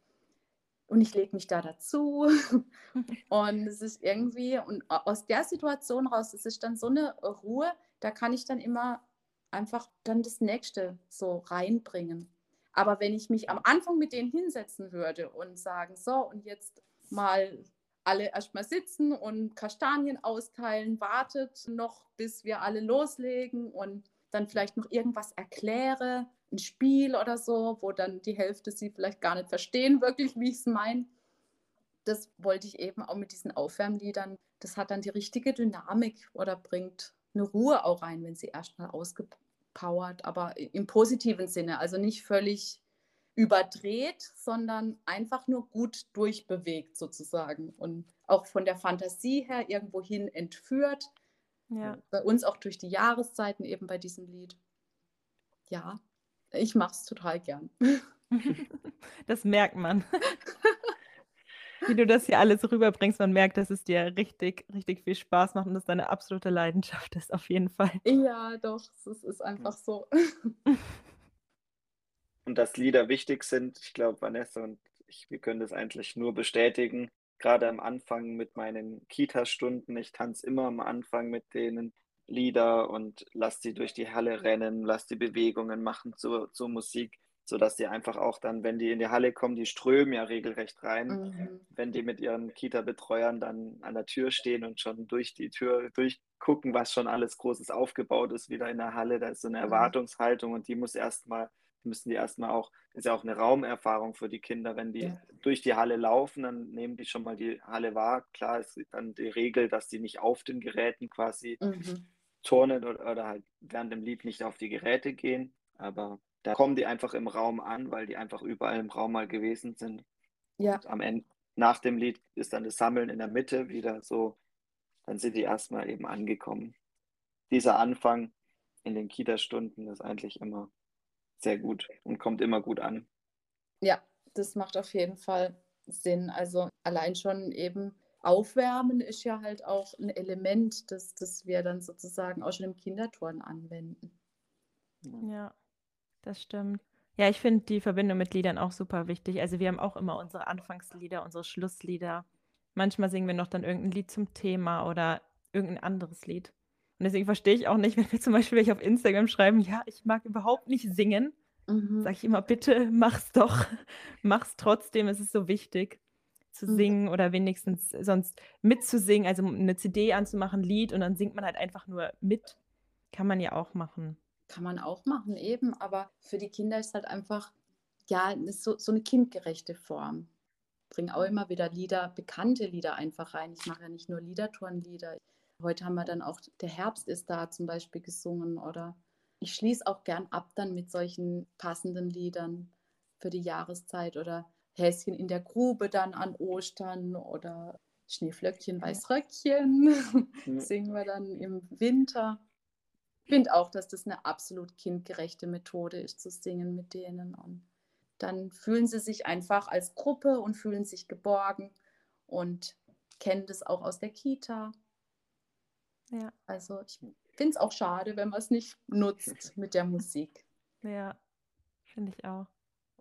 und ich lege mich da dazu. [laughs] und es ist irgendwie, und aus der Situation raus, es ist dann so eine Ruhe, da kann ich dann immer einfach dann das nächste so reinbringen. Aber wenn ich mich am Anfang mit denen hinsetzen würde und sagen, so, und jetzt mal alle erstmal sitzen und Kastanien austeilen, wartet noch, bis wir alle loslegen und dann vielleicht noch irgendwas erkläre, ein Spiel oder so, wo dann die Hälfte sie vielleicht gar nicht verstehen, wirklich, wie ich es meine. Das wollte ich eben auch mit diesen Aufwärmliedern. Das hat dann die richtige Dynamik oder bringt eine Ruhe auch rein, wenn sie erstmal ausgepowert, aber im positiven Sinne, also nicht völlig überdreht, sondern einfach nur gut durchbewegt sozusagen und auch von der Fantasie her irgendwohin entführt. Ja. Bei uns auch durch die Jahreszeiten eben bei diesem Lied. Ja, ich mache es total gern. [laughs] Das merkt man. [laughs] Wie du das hier alles rüberbringst, man merkt, dass es dir richtig, richtig viel Spaß macht und dass deine absolute Leidenschaft ist, auf jeden Fall. Ja, doch, es ist einfach so. [laughs] Und dass Lieder wichtig sind, ich glaube, Vanessa und ich, wir können das eigentlich nur bestätigen. Gerade am Anfang mit meinen Kita-Stunden, ich tanze immer am Anfang mit denen Lieder und lass sie durch die Halle rennen, lass die Bewegungen machen zur, zur Musik, sodass die einfach auch dann, wenn die in die Halle kommen, die strömen ja regelrecht rein, mhm. wenn die mit ihren Kita-Betreuern dann an der Tür stehen und schon durch die Tür durchgucken, was schon alles Großes aufgebaut ist, wieder in der Halle, da ist so eine mhm. Erwartungshaltung und die muss erstmal müssen die erstmal auch, ist ja auch eine Raumerfahrung für die Kinder, wenn die ja. durch die Halle laufen, dann nehmen die schon mal die Halle wahr. Klar ist dann die Regel, dass die nicht auf den Geräten quasi mhm turnen oder, oder halt während dem Lied nicht auf die Geräte gehen. Aber da kommen die einfach im Raum an, weil die einfach überall im Raum mal gewesen sind. Ja. Und am Ende, nach dem Lied ist dann das Sammeln in der Mitte wieder so, dann sind die erstmal eben angekommen. Dieser Anfang in den Kita-Stunden ist eigentlich immer sehr gut und kommt immer gut an. Ja, das macht auf jeden Fall Sinn. Also allein schon eben Aufwärmen ist ja halt auch ein Element, das, das wir dann sozusagen auch schon im Kinderturnen anwenden. Ja, das stimmt. Ja, ich finde die Verbindung mit Liedern auch super wichtig. Also wir haben auch immer unsere Anfangslieder, unsere Schlusslieder. Manchmal singen wir noch dann irgendein Lied zum Thema oder irgendein anderes Lied. Und deswegen verstehe ich auch nicht, wenn wir zum Beispiel welche auf Instagram schreiben, ja, ich mag überhaupt nicht singen. Mhm. Sage ich immer, bitte mach's doch. mach's trotzdem, es ist so wichtig zu mhm. singen oder wenigstens sonst mitzusingen, also eine CD anzumachen, Lied und dann singt man halt einfach nur mit. Kann man ja auch machen. Kann man auch machen, eben, aber für die Kinder ist halt einfach, ja, so, so eine kindgerechte Form. Ich bringe auch immer wieder Lieder, bekannte Lieder einfach rein. Ich mache ja nicht nur Liedertourenlieder. Heute haben wir dann auch Der Herbst ist da zum Beispiel gesungen oder ich schließe auch gern ab dann mit solchen passenden Liedern für die Jahreszeit oder Häschen in der Grube dann an Ostern oder Schneeflöckchen, Weißröckchen ja. [laughs] singen wir dann im Winter. Ich finde auch, dass das eine absolut kindgerechte Methode ist, zu singen mit denen. Und dann fühlen sie sich einfach als Gruppe und fühlen sich geborgen und kennen das auch aus der Kita. Ja. Also ich finde es auch schade, wenn man es nicht nutzt mit der Musik. Ja, finde ich auch.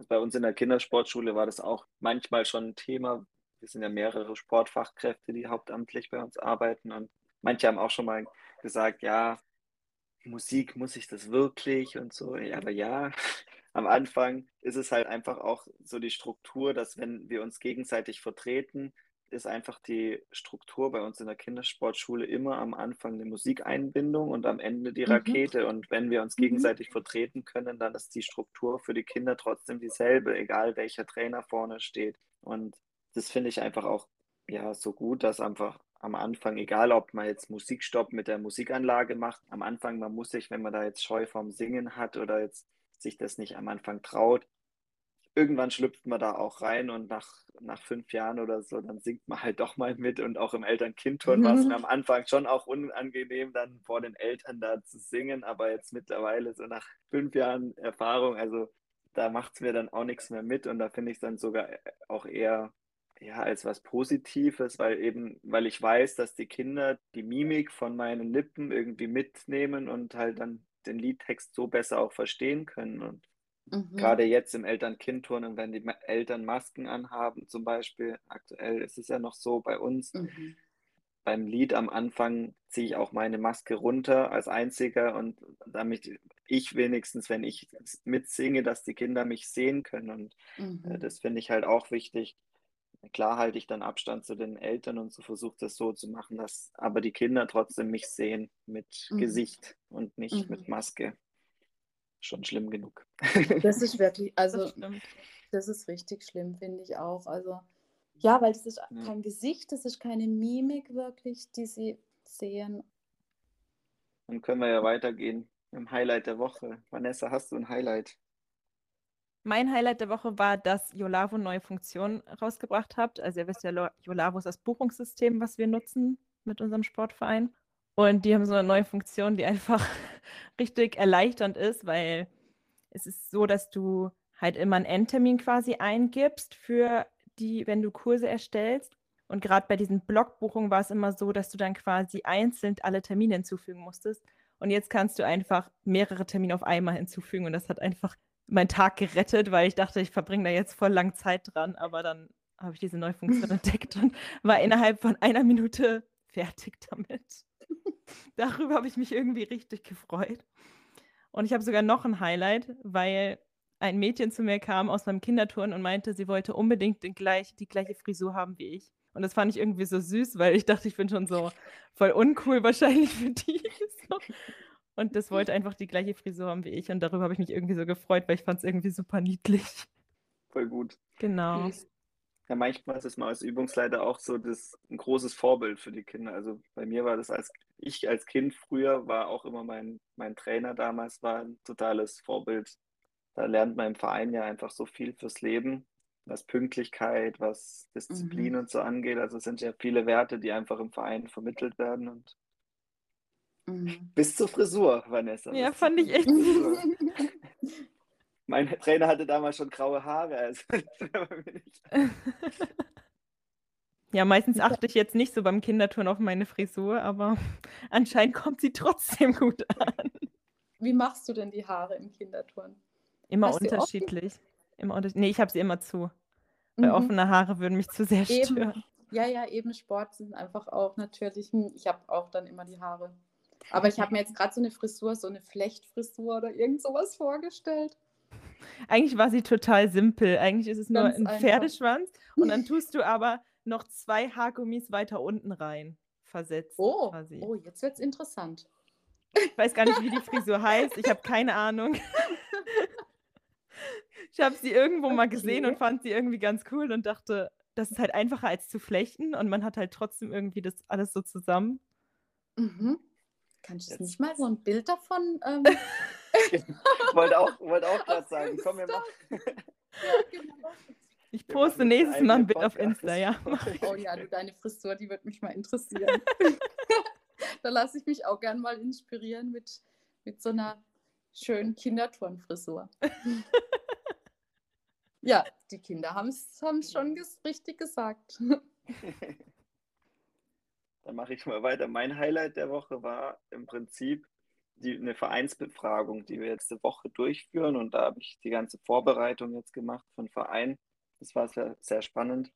Bei uns in der Kindersportschule war das auch manchmal schon ein Thema. Wir sind ja mehrere Sportfachkräfte, die hauptamtlich bei uns arbeiten. Und manche haben auch schon mal gesagt, ja, Musik, muss ich das wirklich und so. Aber ja, [laughs] am Anfang ist es halt einfach auch so die Struktur, dass wenn wir uns gegenseitig vertreten, ist einfach die Struktur bei uns in der Kindersportschule immer am Anfang eine Musikeinbindung und am Ende die mhm. Rakete. Mhm. Und wenn wir uns mhm. gegenseitig mhm. vertreten können, dann ist die Struktur für die Kinder trotzdem dieselbe, egal welcher Trainer vorne steht. Und das finde ich einfach auch ja so gut, dass einfach am Anfang, egal ob man jetzt Musikstopp mit der Musikanlage macht, am Anfang, man muss sich, wenn man da jetzt Scheu vorm Singen hat oder jetzt sich das nicht am Anfang traut, irgendwann schlüpft man da auch rein und nach, nach fünf Jahren oder so, dann singt man halt doch mal mit und auch im Eltern-Kind-Ton war es mir am Anfang schon auch unangenehm, dann vor den Eltern da zu singen, aber jetzt mittlerweile so nach fünf Jahren Erfahrung, also da macht es mir dann auch nichts mehr mit und da finde ich es dann sogar auch eher ja, als was Positives, weil eben, weil ich weiß, dass die Kinder die Mimik von meinen Lippen irgendwie mitnehmen und halt dann den Liedtext so besser auch verstehen können und Mhm. Gerade jetzt im Eltern-Kind-Turnen, wenn die Eltern Masken anhaben, zum Beispiel, aktuell ist es ja noch so bei uns. Mhm. Beim Lied am Anfang ziehe ich auch meine Maske runter als einziger und damit ich wenigstens, wenn ich mitsinge, dass die Kinder mich sehen können. Und äh, mhm. äh, das finde ich halt auch wichtig. Klar halte ich dann Abstand zu den Eltern und so versuche das so zu machen, dass aber die Kinder trotzdem mich sehen mit mhm. Gesicht und nicht mit mhm. Maske schon schlimm genug. Das ist wirklich, [laughs] also das, das ist richtig schlimm, finde ich auch. Also ja, weil das ist ja. kein Gesicht, das ist keine Mimik wirklich, die sie sehen. Dann können wir ja weitergehen im Highlight der Woche. Vanessa, hast du ein Highlight? Mein Highlight der Woche war, dass Yolavo neue Funktionen rausgebracht hat. Also ihr wisst ja, Yolavo ist das Buchungssystem, was wir nutzen mit unserem Sportverein. Und die haben so eine neue Funktion, die einfach [laughs] richtig erleichternd ist, weil es ist so, dass du halt immer einen Endtermin quasi eingibst für die, wenn du Kurse erstellst. Und gerade bei diesen Blogbuchungen war es immer so, dass du dann quasi einzeln alle Termine hinzufügen musstest. Und jetzt kannst du einfach mehrere Termine auf einmal hinzufügen. Und das hat einfach meinen Tag gerettet, weil ich dachte, ich verbringe da jetzt voll lang Zeit dran. Aber dann habe ich diese neue Funktion [laughs] entdeckt und war innerhalb von einer Minute fertig damit. [laughs] Darüber habe ich mich irgendwie richtig gefreut. Und ich habe sogar noch ein Highlight, weil ein Mädchen zu mir kam aus meinem Kinderturn und meinte, sie wollte unbedingt den gleich, die gleiche Frisur haben wie ich. Und das fand ich irgendwie so süß, weil ich dachte, ich bin schon so voll uncool wahrscheinlich für die. [laughs] So. Und das wollte einfach die gleiche Frisur haben wie ich. Und darüber habe ich mich irgendwie so gefreut, weil ich fand es irgendwie super niedlich. Voll gut. Genau. Ja, manchmal ist es mal als Übungsleiter auch so das, ein großes Vorbild für die Kinder. Also bei mir war das als ich als Kind früher war auch immer mein, mein Trainer damals war ein totales Vorbild. Da lernt man im Verein ja einfach so viel fürs Leben, was Pünktlichkeit, was Disziplin mhm. und so angeht. Also es sind ja viele Werte, die einfach im Verein vermittelt werden und mhm. bis zur Frisur, Vanessa. Ja, fand ich echt. [laughs] [laughs] Mein Trainer hatte damals schon graue Haare. Also [laughs] [laughs] ja, meistens achte ich jetzt nicht so beim Kinderturn auf meine Frisur, aber [laughs] anscheinend kommt sie trotzdem gut an. Wie machst du denn die Haare im Kinderturn? Immer Hast unterschiedlich. Immer unter nee, ich habe sie immer zu. Weil mhm. offene Haare würden mich zu sehr stören. Eben. Ja, ja, eben Sport sind einfach auch natürlich. Ich habe auch dann immer die Haare. Aber ich habe mir jetzt gerade so eine Frisur, so eine Flechtfrisur oder irgend sowas vorgestellt. Eigentlich war sie total simpel. Eigentlich ist es nur ein einfach. Pferdeschwanz und dann [laughs] tust du aber noch zwei Haargummis weiter unten rein versetzt. Oh, quasi. oh jetzt wird es interessant. Ich weiß gar nicht, wie die [laughs] Frisur heißt. Ich habe keine Ahnung. [laughs] Ich habe sie irgendwo mal gesehen okay. und fand sie irgendwie ganz cool und dachte, das ist halt einfacher als zu flechten und man hat halt trotzdem irgendwie das alles so zusammen. Mhm. Kannst du nicht mal so ein Bild davon ähm, [laughs] wollte auch, wollt auch gerade sagen, komm, wir machen. ja, genau. Ich poste nächstes Mal ein Bild auf Insta, ja. [laughs] Oh ja, du, deine Frisur, die wird mich mal interessieren. [laughs] da lasse ich mich auch gern mal inspirieren mit, mit so einer schönen Kinderturnfrisur. ja, die Kinder haben es schon ges richtig gesagt. Dann mache ich mal weiter. Mein Highlight der Woche war im Prinzip die, eine Vereinsbefragung, die wir jetzt eine Woche durchführen. Und da habe ich die ganze Vorbereitung jetzt gemacht von Verein. Das war sehr, sehr spannend.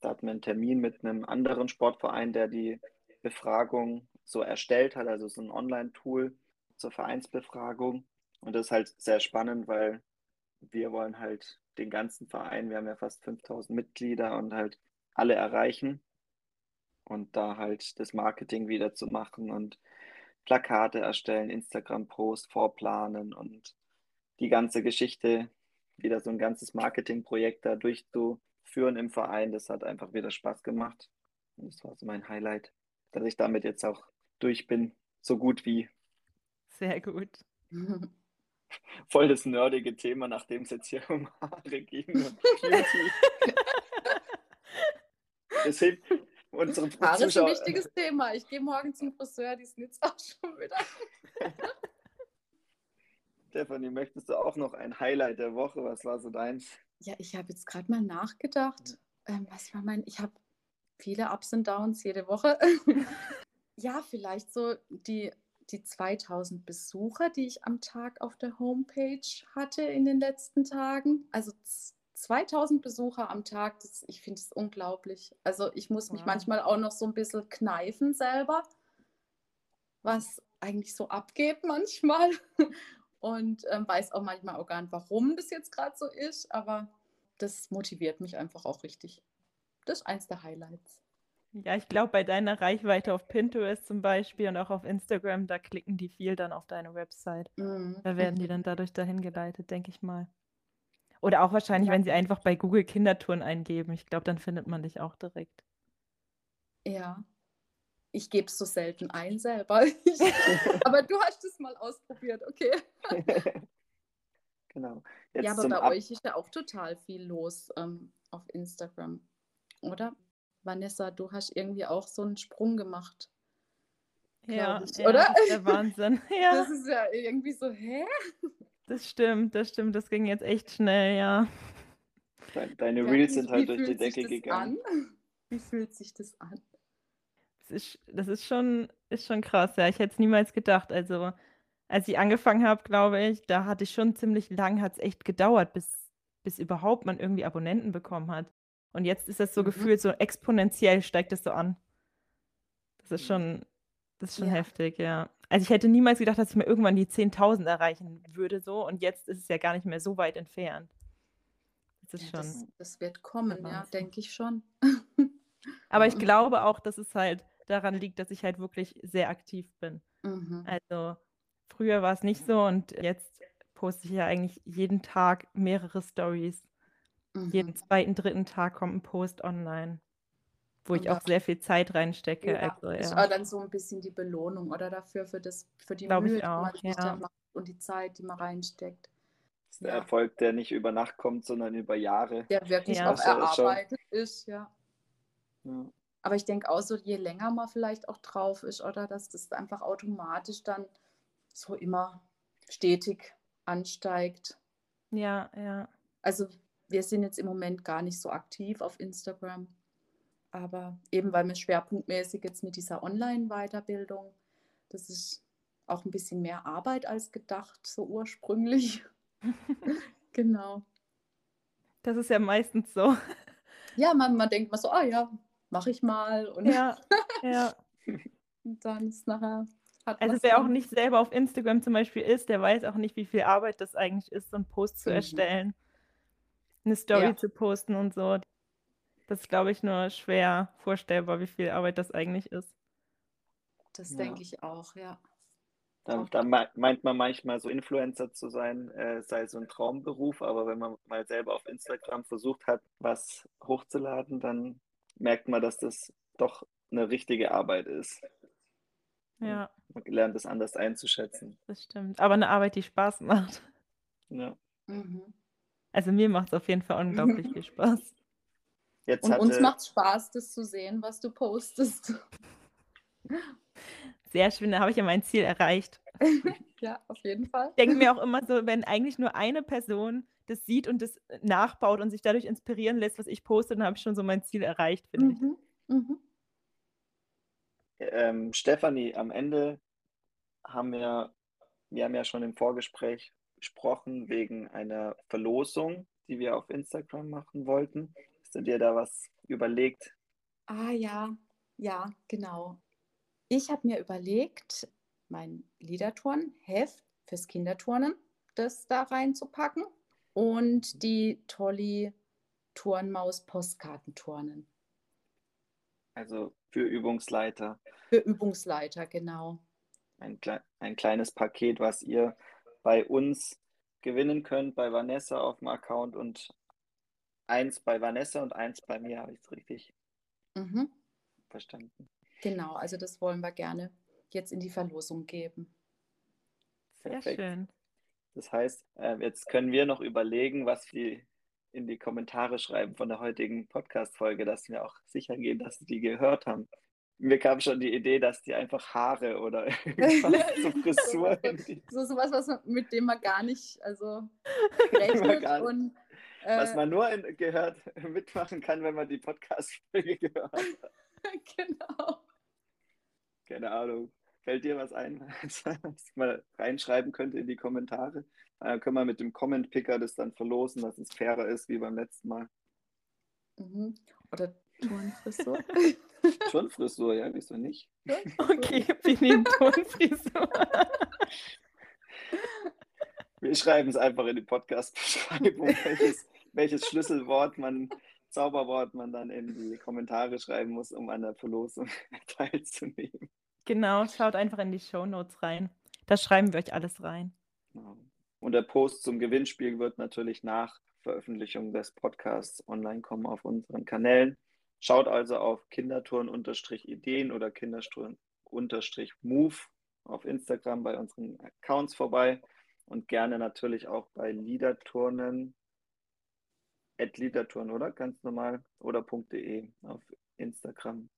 Da hatten wir einen Termin mit einem anderen Sportverein, der die Befragung so erstellt hat, also so ein Online-Tool zur Vereinsbefragung. Und das ist halt sehr spannend, weil wir wollen halt den ganzen Verein, wir haben ja fast 5000 Mitglieder und halt alle erreichen und da halt das Marketing wieder zu machen und Plakate erstellen, Instagram-Post vorplanen und die ganze Geschichte, wieder so ein ganzes Marketingprojekt da durchzuführen im Verein, das hat einfach wieder Spaß gemacht. Und das war so mein Highlight, dass ich damit jetzt auch durch bin, so gut wie. Sehr gut. [laughs] Voll das nerdige Thema, nachdem es jetzt hier um Haare ging [laughs] das hilft, unsere [laughs] Haare ist ein wichtiges Thema. Ich gehe morgen zum Friseur, die ist jetzt auch schon wieder. [laughs] Stefanie, möchtest du auch noch ein Highlight der Woche? Was war so deins? Ja, ich habe jetzt gerade mal nachgedacht. Ähm, was war mein? Ich habe viele Ups und Downs jede Woche. [laughs] ja, vielleicht so die, die 2000 Besucher, die ich am Tag auf der Homepage hatte in den letzten Tagen. Also 2000 Besucher am Tag, das, ich finde es unglaublich. Also ich muss wow. mich manchmal auch noch so ein bisschen kneifen selber, was eigentlich so abgeht [laughs] manchmal. Und ähm, weiß auch manchmal auch gar nicht, warum das jetzt gerade so ist, aber das motiviert mich einfach auch richtig. Das ist eins der Highlights. Ja, ich glaube, bei deiner Reichweite auf Pinterest zum Beispiel und auch auf Instagram, da klicken die viel dann auf deine Website. Mhm. Da werden die dann dadurch dahin geleitet, denke ich mal. Oder auch wahrscheinlich, ja. wenn sie einfach bei Google Kindertouren eingeben. Ich glaube, dann findet man dich auch direkt. Ja. Ich gebe es so selten ein selber. [laughs] aber du hast es mal ausprobiert, okay. [laughs] genau. Jetzt ja, aber bei Ab euch ist ja auch total viel los ähm, auf Instagram, oder? Vanessa, du hast irgendwie auch so einen Sprung gemacht. Ja, ich, ja, oder? Das ist der Wahnsinn. [laughs] Ja. Das ist ja irgendwie so, hä? Das stimmt, das stimmt. Das ging jetzt echt schnell, ja. Deine Reels sind halt durch die Decke gegangen. An? Wie fühlt sich das an? Das ist, das ist schon, ist schon krass, ja. Ich hätte es niemals gedacht. Also, als ich angefangen habe, glaube ich, da hatte ich schon ziemlich lang, hat es echt gedauert, bis, bis überhaupt man irgendwie Abonnenten bekommen hat. Und jetzt ist das so mhm. gefühlt, so exponentiell steigt es so an. Das ist schon, das ist schon ja. heftig, ja. Also ich hätte niemals gedacht, dass ich mir irgendwann die 10.000 erreichen würde so. Und jetzt ist es ja gar nicht mehr so weit entfernt. Das ist ja, schon. Das, das, wird kommen, ja, denke ich schon. [laughs] Aber ich glaube auch, dass es halt daran liegt, dass ich halt wirklich sehr aktiv bin. Mhm. Also früher war es nicht so und jetzt poste ich ja eigentlich jeden Tag mehrere Stories. Mhm. Jeden zweiten, dritten Tag kommt ein Post online, wo ich auch sehr viel Zeit reinstecke. Ja, also, ja. ist auch dann so ein bisschen die Belohnung oder dafür für das für die Glaube Mühe, die man sich ja. macht und die Zeit, die man reinsteckt. Das ist der Erfolg, der nicht über Nacht kommt, sondern über Jahre. Der wirklich ja. auch erarbeitet ist, ja. ja. Aber ich denke auch so, je länger man vielleicht auch drauf ist, oder dass das einfach automatisch dann so immer stetig ansteigt. Ja, ja. Also wir sind jetzt im Moment gar nicht so aktiv auf Instagram. Aber eben weil wir schwerpunktmäßig jetzt mit dieser Online-Weiterbildung, das ist auch ein bisschen mehr Arbeit als gedacht, so ursprünglich. [laughs] genau. Das ist ja meistens so. Ja, man, man denkt mal so, ah ja, mache ich mal. Und ja, [laughs] ja. Und dann ist nachher. also wer auch nicht selber auf Instagram zum Beispiel ist, der weiß auch nicht, wie viel Arbeit das eigentlich ist, so einen Post zu mhm. erstellen eine Story ja. zu posten und so. Das ist, glaube ich, nur schwer vorstellbar, wie viel Arbeit das eigentlich ist. Das ja. denke ich auch, ja. Da, da, meint man manchmal, so Influencer zu sein, äh, sei so ein Traumberuf, aber wenn man mal selber auf Instagram versucht hat, was hochzuladen, dann merkt man, dass das doch eine richtige Arbeit ist. Ja. Man lernt es anders einzuschätzen. Das stimmt. Aber eine Arbeit, die Spaß macht. Ja. Mhm. Also mir macht es auf jeden Fall unglaublich [laughs] viel Spaß. Jetzt und hatte... uns macht es Spaß, das zu sehen, was du postest. [laughs] Sehr schön, da habe ich ja mein Ziel erreicht. [laughs] ja, auf jeden Fall. Ich denke mir auch immer so, wenn eigentlich nur eine Person das sieht und das nachbaut und sich dadurch inspirieren lässt, was ich poste, dann habe ich schon so mein Ziel erreicht, finde mhm. ich. Mhm. Ähm, Stefanie, am Ende haben wir, wir haben ja schon im Vorgespräch gesprochen wegen einer Verlosung, die wir auf Instagram machen wollten. Hast du dir da was überlegt? Ah ja, ja, genau. Ich habe mir überlegt, mein Liederturnheft fürs Kinderturnen, das da reinzupacken und die Tolli Turnmaus Postkartenturnen. Also für Übungsleiter. Für Übungsleiter, genau. Ein, ein kleines Paket, was ihr bei uns gewinnen könnt, bei Vanessa auf dem Account und eins bei Vanessa und eins bei mir, habe ich es richtig mhm. verstanden. Genau, also das wollen wir gerne jetzt in die Verlosung geben. Sehr Perfekt. schön. Das heißt, äh, jetzt können wir noch überlegen, was wir in die Kommentare schreiben von der heutigen Podcast-Folge, dass wir auch sicher gehen, dass sie die gehört haben mir kam schon die Idee, dass die einfach Haare oder [laughs] irgendwas [laughs] so Frisuren. so sowas, was man, mit dem man gar nicht also [laughs] rechnet nicht, und was man nur in, gehört [laughs] mitmachen kann, wenn man die Podcast-Folge [laughs] gehört hat. [laughs] genau. Keine Ahnung. Fällt dir was ein, was ich mal reinschreiben könnte in die Kommentare? Dann können wir mit dem Comment-Picker das dann verlosen, dass es fairer ist wie beim letzten Mal. Mhm. Oder Turnfrisur. Turnfrisur, ja, wieso nicht? Okay, wir nehmen Turnfrisur. Wir schreiben es einfach in die Podcast-Beschreibung, welches, welches Schlüsselwort man, Zauberwort man dann in die Kommentare schreiben muss, um an der Verlosung [laughs] teilzunehmen. Genau, schaut einfach in die Show Notes rein. Da schreiben wir euch alles rein. Genau. Und der Post zum Gewinnspiel wird natürlich nach Veröffentlichung des Podcasts online kommen auf unseren Kanälen. Schaut also auf Kinderturn-Ideen oder Kinderturn-Move auf Instagram bei unseren Accounts vorbei und gerne natürlich auch bei Liederturnen, at Liederturnen, oder? Ganz normal, oder .de auf Instagram.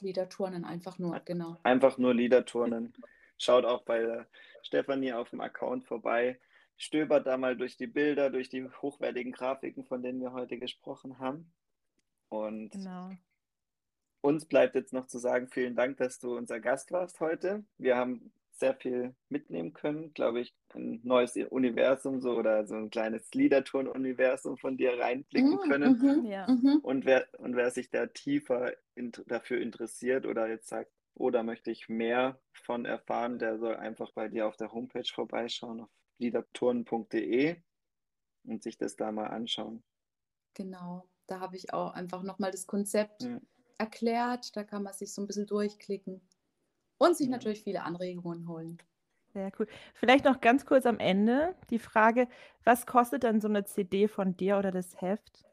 Liederturnen, einfach nur, genau. Einfach nur Liederturnen. Schaut auch bei Stefanie auf dem Account vorbei. Stöbert da mal durch die Bilder, durch die hochwertigen Grafiken, von denen wir heute gesprochen haben. Und genau. uns bleibt jetzt noch zu sagen, vielen Dank, dass du unser Gast warst heute. Wir haben sehr viel mitnehmen können, glaube ich, ein neues Universum so oder so ein kleines Liederton-Universum von dir reinblicken mm, können. Mm -hmm, ja. Mhm. und, wer, und wer sich da tiefer in, dafür interessiert oder jetzt sagt, oh, da möchte ich mehr von erfahren, der soll einfach bei dir auf der Homepage vorbeischauen, auf liederturnen.de und sich das da mal anschauen. Genau, da habe ich auch einfach nochmal das Konzept ja. erklärt, da kann man sich so ein bisschen durchklicken und sich natürlich viele Anregungen holen. Sehr cool. Vielleicht noch ganz kurz am Ende die Frage, was kostet dann so eine CD von dir oder das Heft?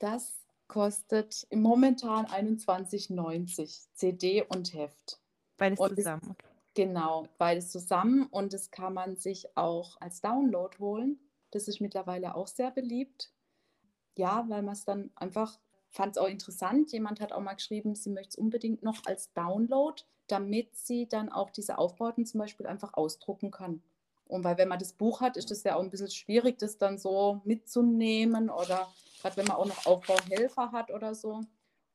Das kostet momentan 21,90 CD und Heft. Beides und zusammen. Es, genau, beides zusammen und das kann man sich auch als Download holen. Das ist mittlerweile auch sehr beliebt. Ja, weil man es dann einfach fand es auch interessant. Jemand hat auch mal geschrieben, sie möchte es unbedingt noch als Download, damit sie dann auch diese Aufbauten zum Beispiel einfach ausdrucken kann. Und weil wenn man das Buch hat, ist es ja auch ein bisschen schwierig, das dann so mitzunehmen oder gerade wenn man auch noch Aufbauhelfer hat oder so.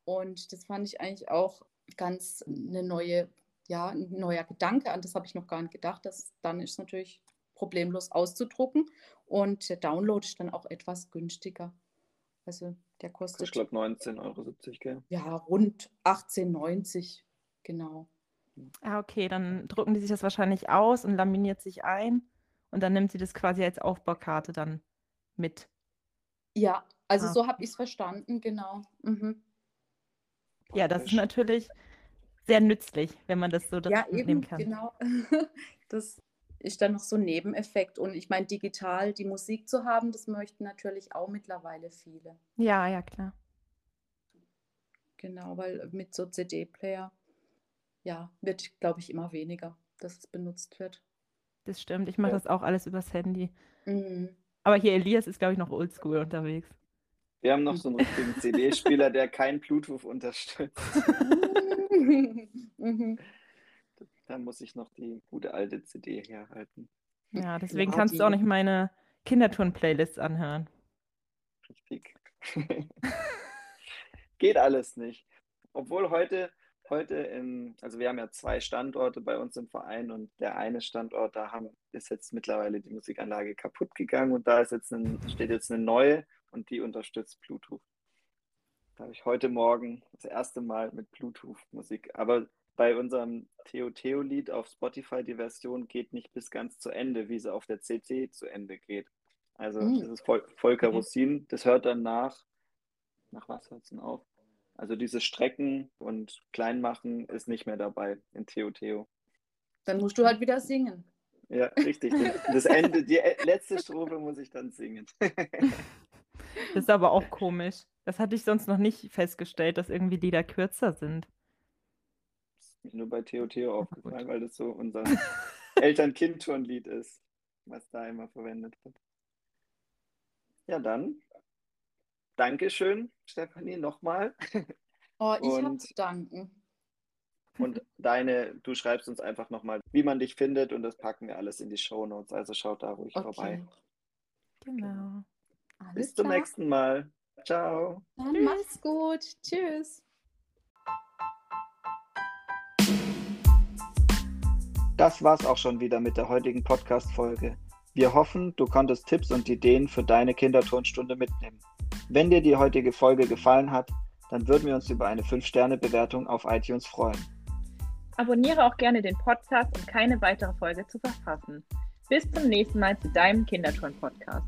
Und das fand ich eigentlich auch ganz eine neue, ja, ein neuer Gedanke. An das habe ich noch gar nicht gedacht. dass dann ist es natürlich problemlos auszudrucken. Und der Download ist dann auch etwas günstiger. Also der kostet. Ich glaube 19,70 Euro, gell? Ja, rund 18,90, genau. Ah, okay, dann drucken die sich das wahrscheinlich aus und laminiert sich ein und dann nimmt sie das quasi als Aufbaukarte dann mit. Ja, also ah. so habe ich es verstanden, genau. Mhm. Ja, das ist natürlich sehr nützlich, wenn man das so ja, eben, kann. Genau. [laughs] Das ist dann noch so ein Nebeneffekt. Und ich meine, digital die Musik zu haben, das möchten natürlich auch mittlerweile viele. Ja, ja, klar. Genau, weil mit so CD-Player, ja, wird, glaube ich, immer weniger, dass es benutzt wird. Das stimmt. Ich mache ja. das auch alles übers Handy. Mhm. Aber hier Elias ist, glaube ich, noch oldschool unterwegs. Wir haben noch so einen [laughs] richtigen CD-Spieler, der kein Bluetooth unterstützt. [laughs] mhm. Da muss ich noch die gute alte CD herhalten. Ja, [laughs] deswegen ja, kannst du auch nicht meine Kinderturn-Playlists anhören. Richtig. [laughs] Geht alles nicht. Obwohl heute, heute in, also wir haben ja zwei Standorte bei uns im Verein und der eine Standort, da haben, ist jetzt mittlerweile die Musikanlage kaputt gegangen und da ist jetzt ein, steht jetzt eine neue und die unterstützt Bluetooth. Da habe ich heute Morgen das erste Mal mit Bluetooth Musik. Aber bei unserem Theo Theo Lied auf Spotify, die Version geht nicht bis ganz zu Ende, wie sie auf der CC zu Ende geht. Also mhm. das ist Vol Volker okay. Rossin, das hört dann nach, nach was hört es denn auf? Also diese Strecken und Kleinmachen ist nicht mehr dabei in Theo Theo. Dann musst du halt wieder singen. Ja, richtig. Das Ende, die letzte Strophe muss ich dann singen. [laughs] Das ist aber auch komisch. Das hatte ich sonst noch nicht festgestellt, dass irgendwie Lieder kürzer sind mir nur bei Theo Theo aufgefallen, weil das so unser [laughs] Eltern-Kind-Turnlied ist, was da immer verwendet wird. Ja, dann. Dankeschön, Stefanie, nochmal. Oh, ich habe zu danken. Und deine, du schreibst uns einfach nochmal, wie man dich findet und das packen wir alles in die Show Notes. Also schaut da ruhig okay. vorbei. Genau. Alles Bis zum klar. nächsten Mal. Ciao. Dann Tschüss. mach's gut. Tschüss. Das war's auch schon wieder mit der heutigen Podcast-Folge. Wir hoffen, du konntest Tipps und Ideen für deine Kinderturnstunde mitnehmen. Wenn dir die heutige Folge gefallen hat, dann würden wir uns über eine 5-Sterne-Bewertung auf iTunes freuen. Abonniere auch gerne den Podcast, um keine weitere Folge zu verpassen. Bis zum nächsten Mal zu deinem Kinderturn-Podcast.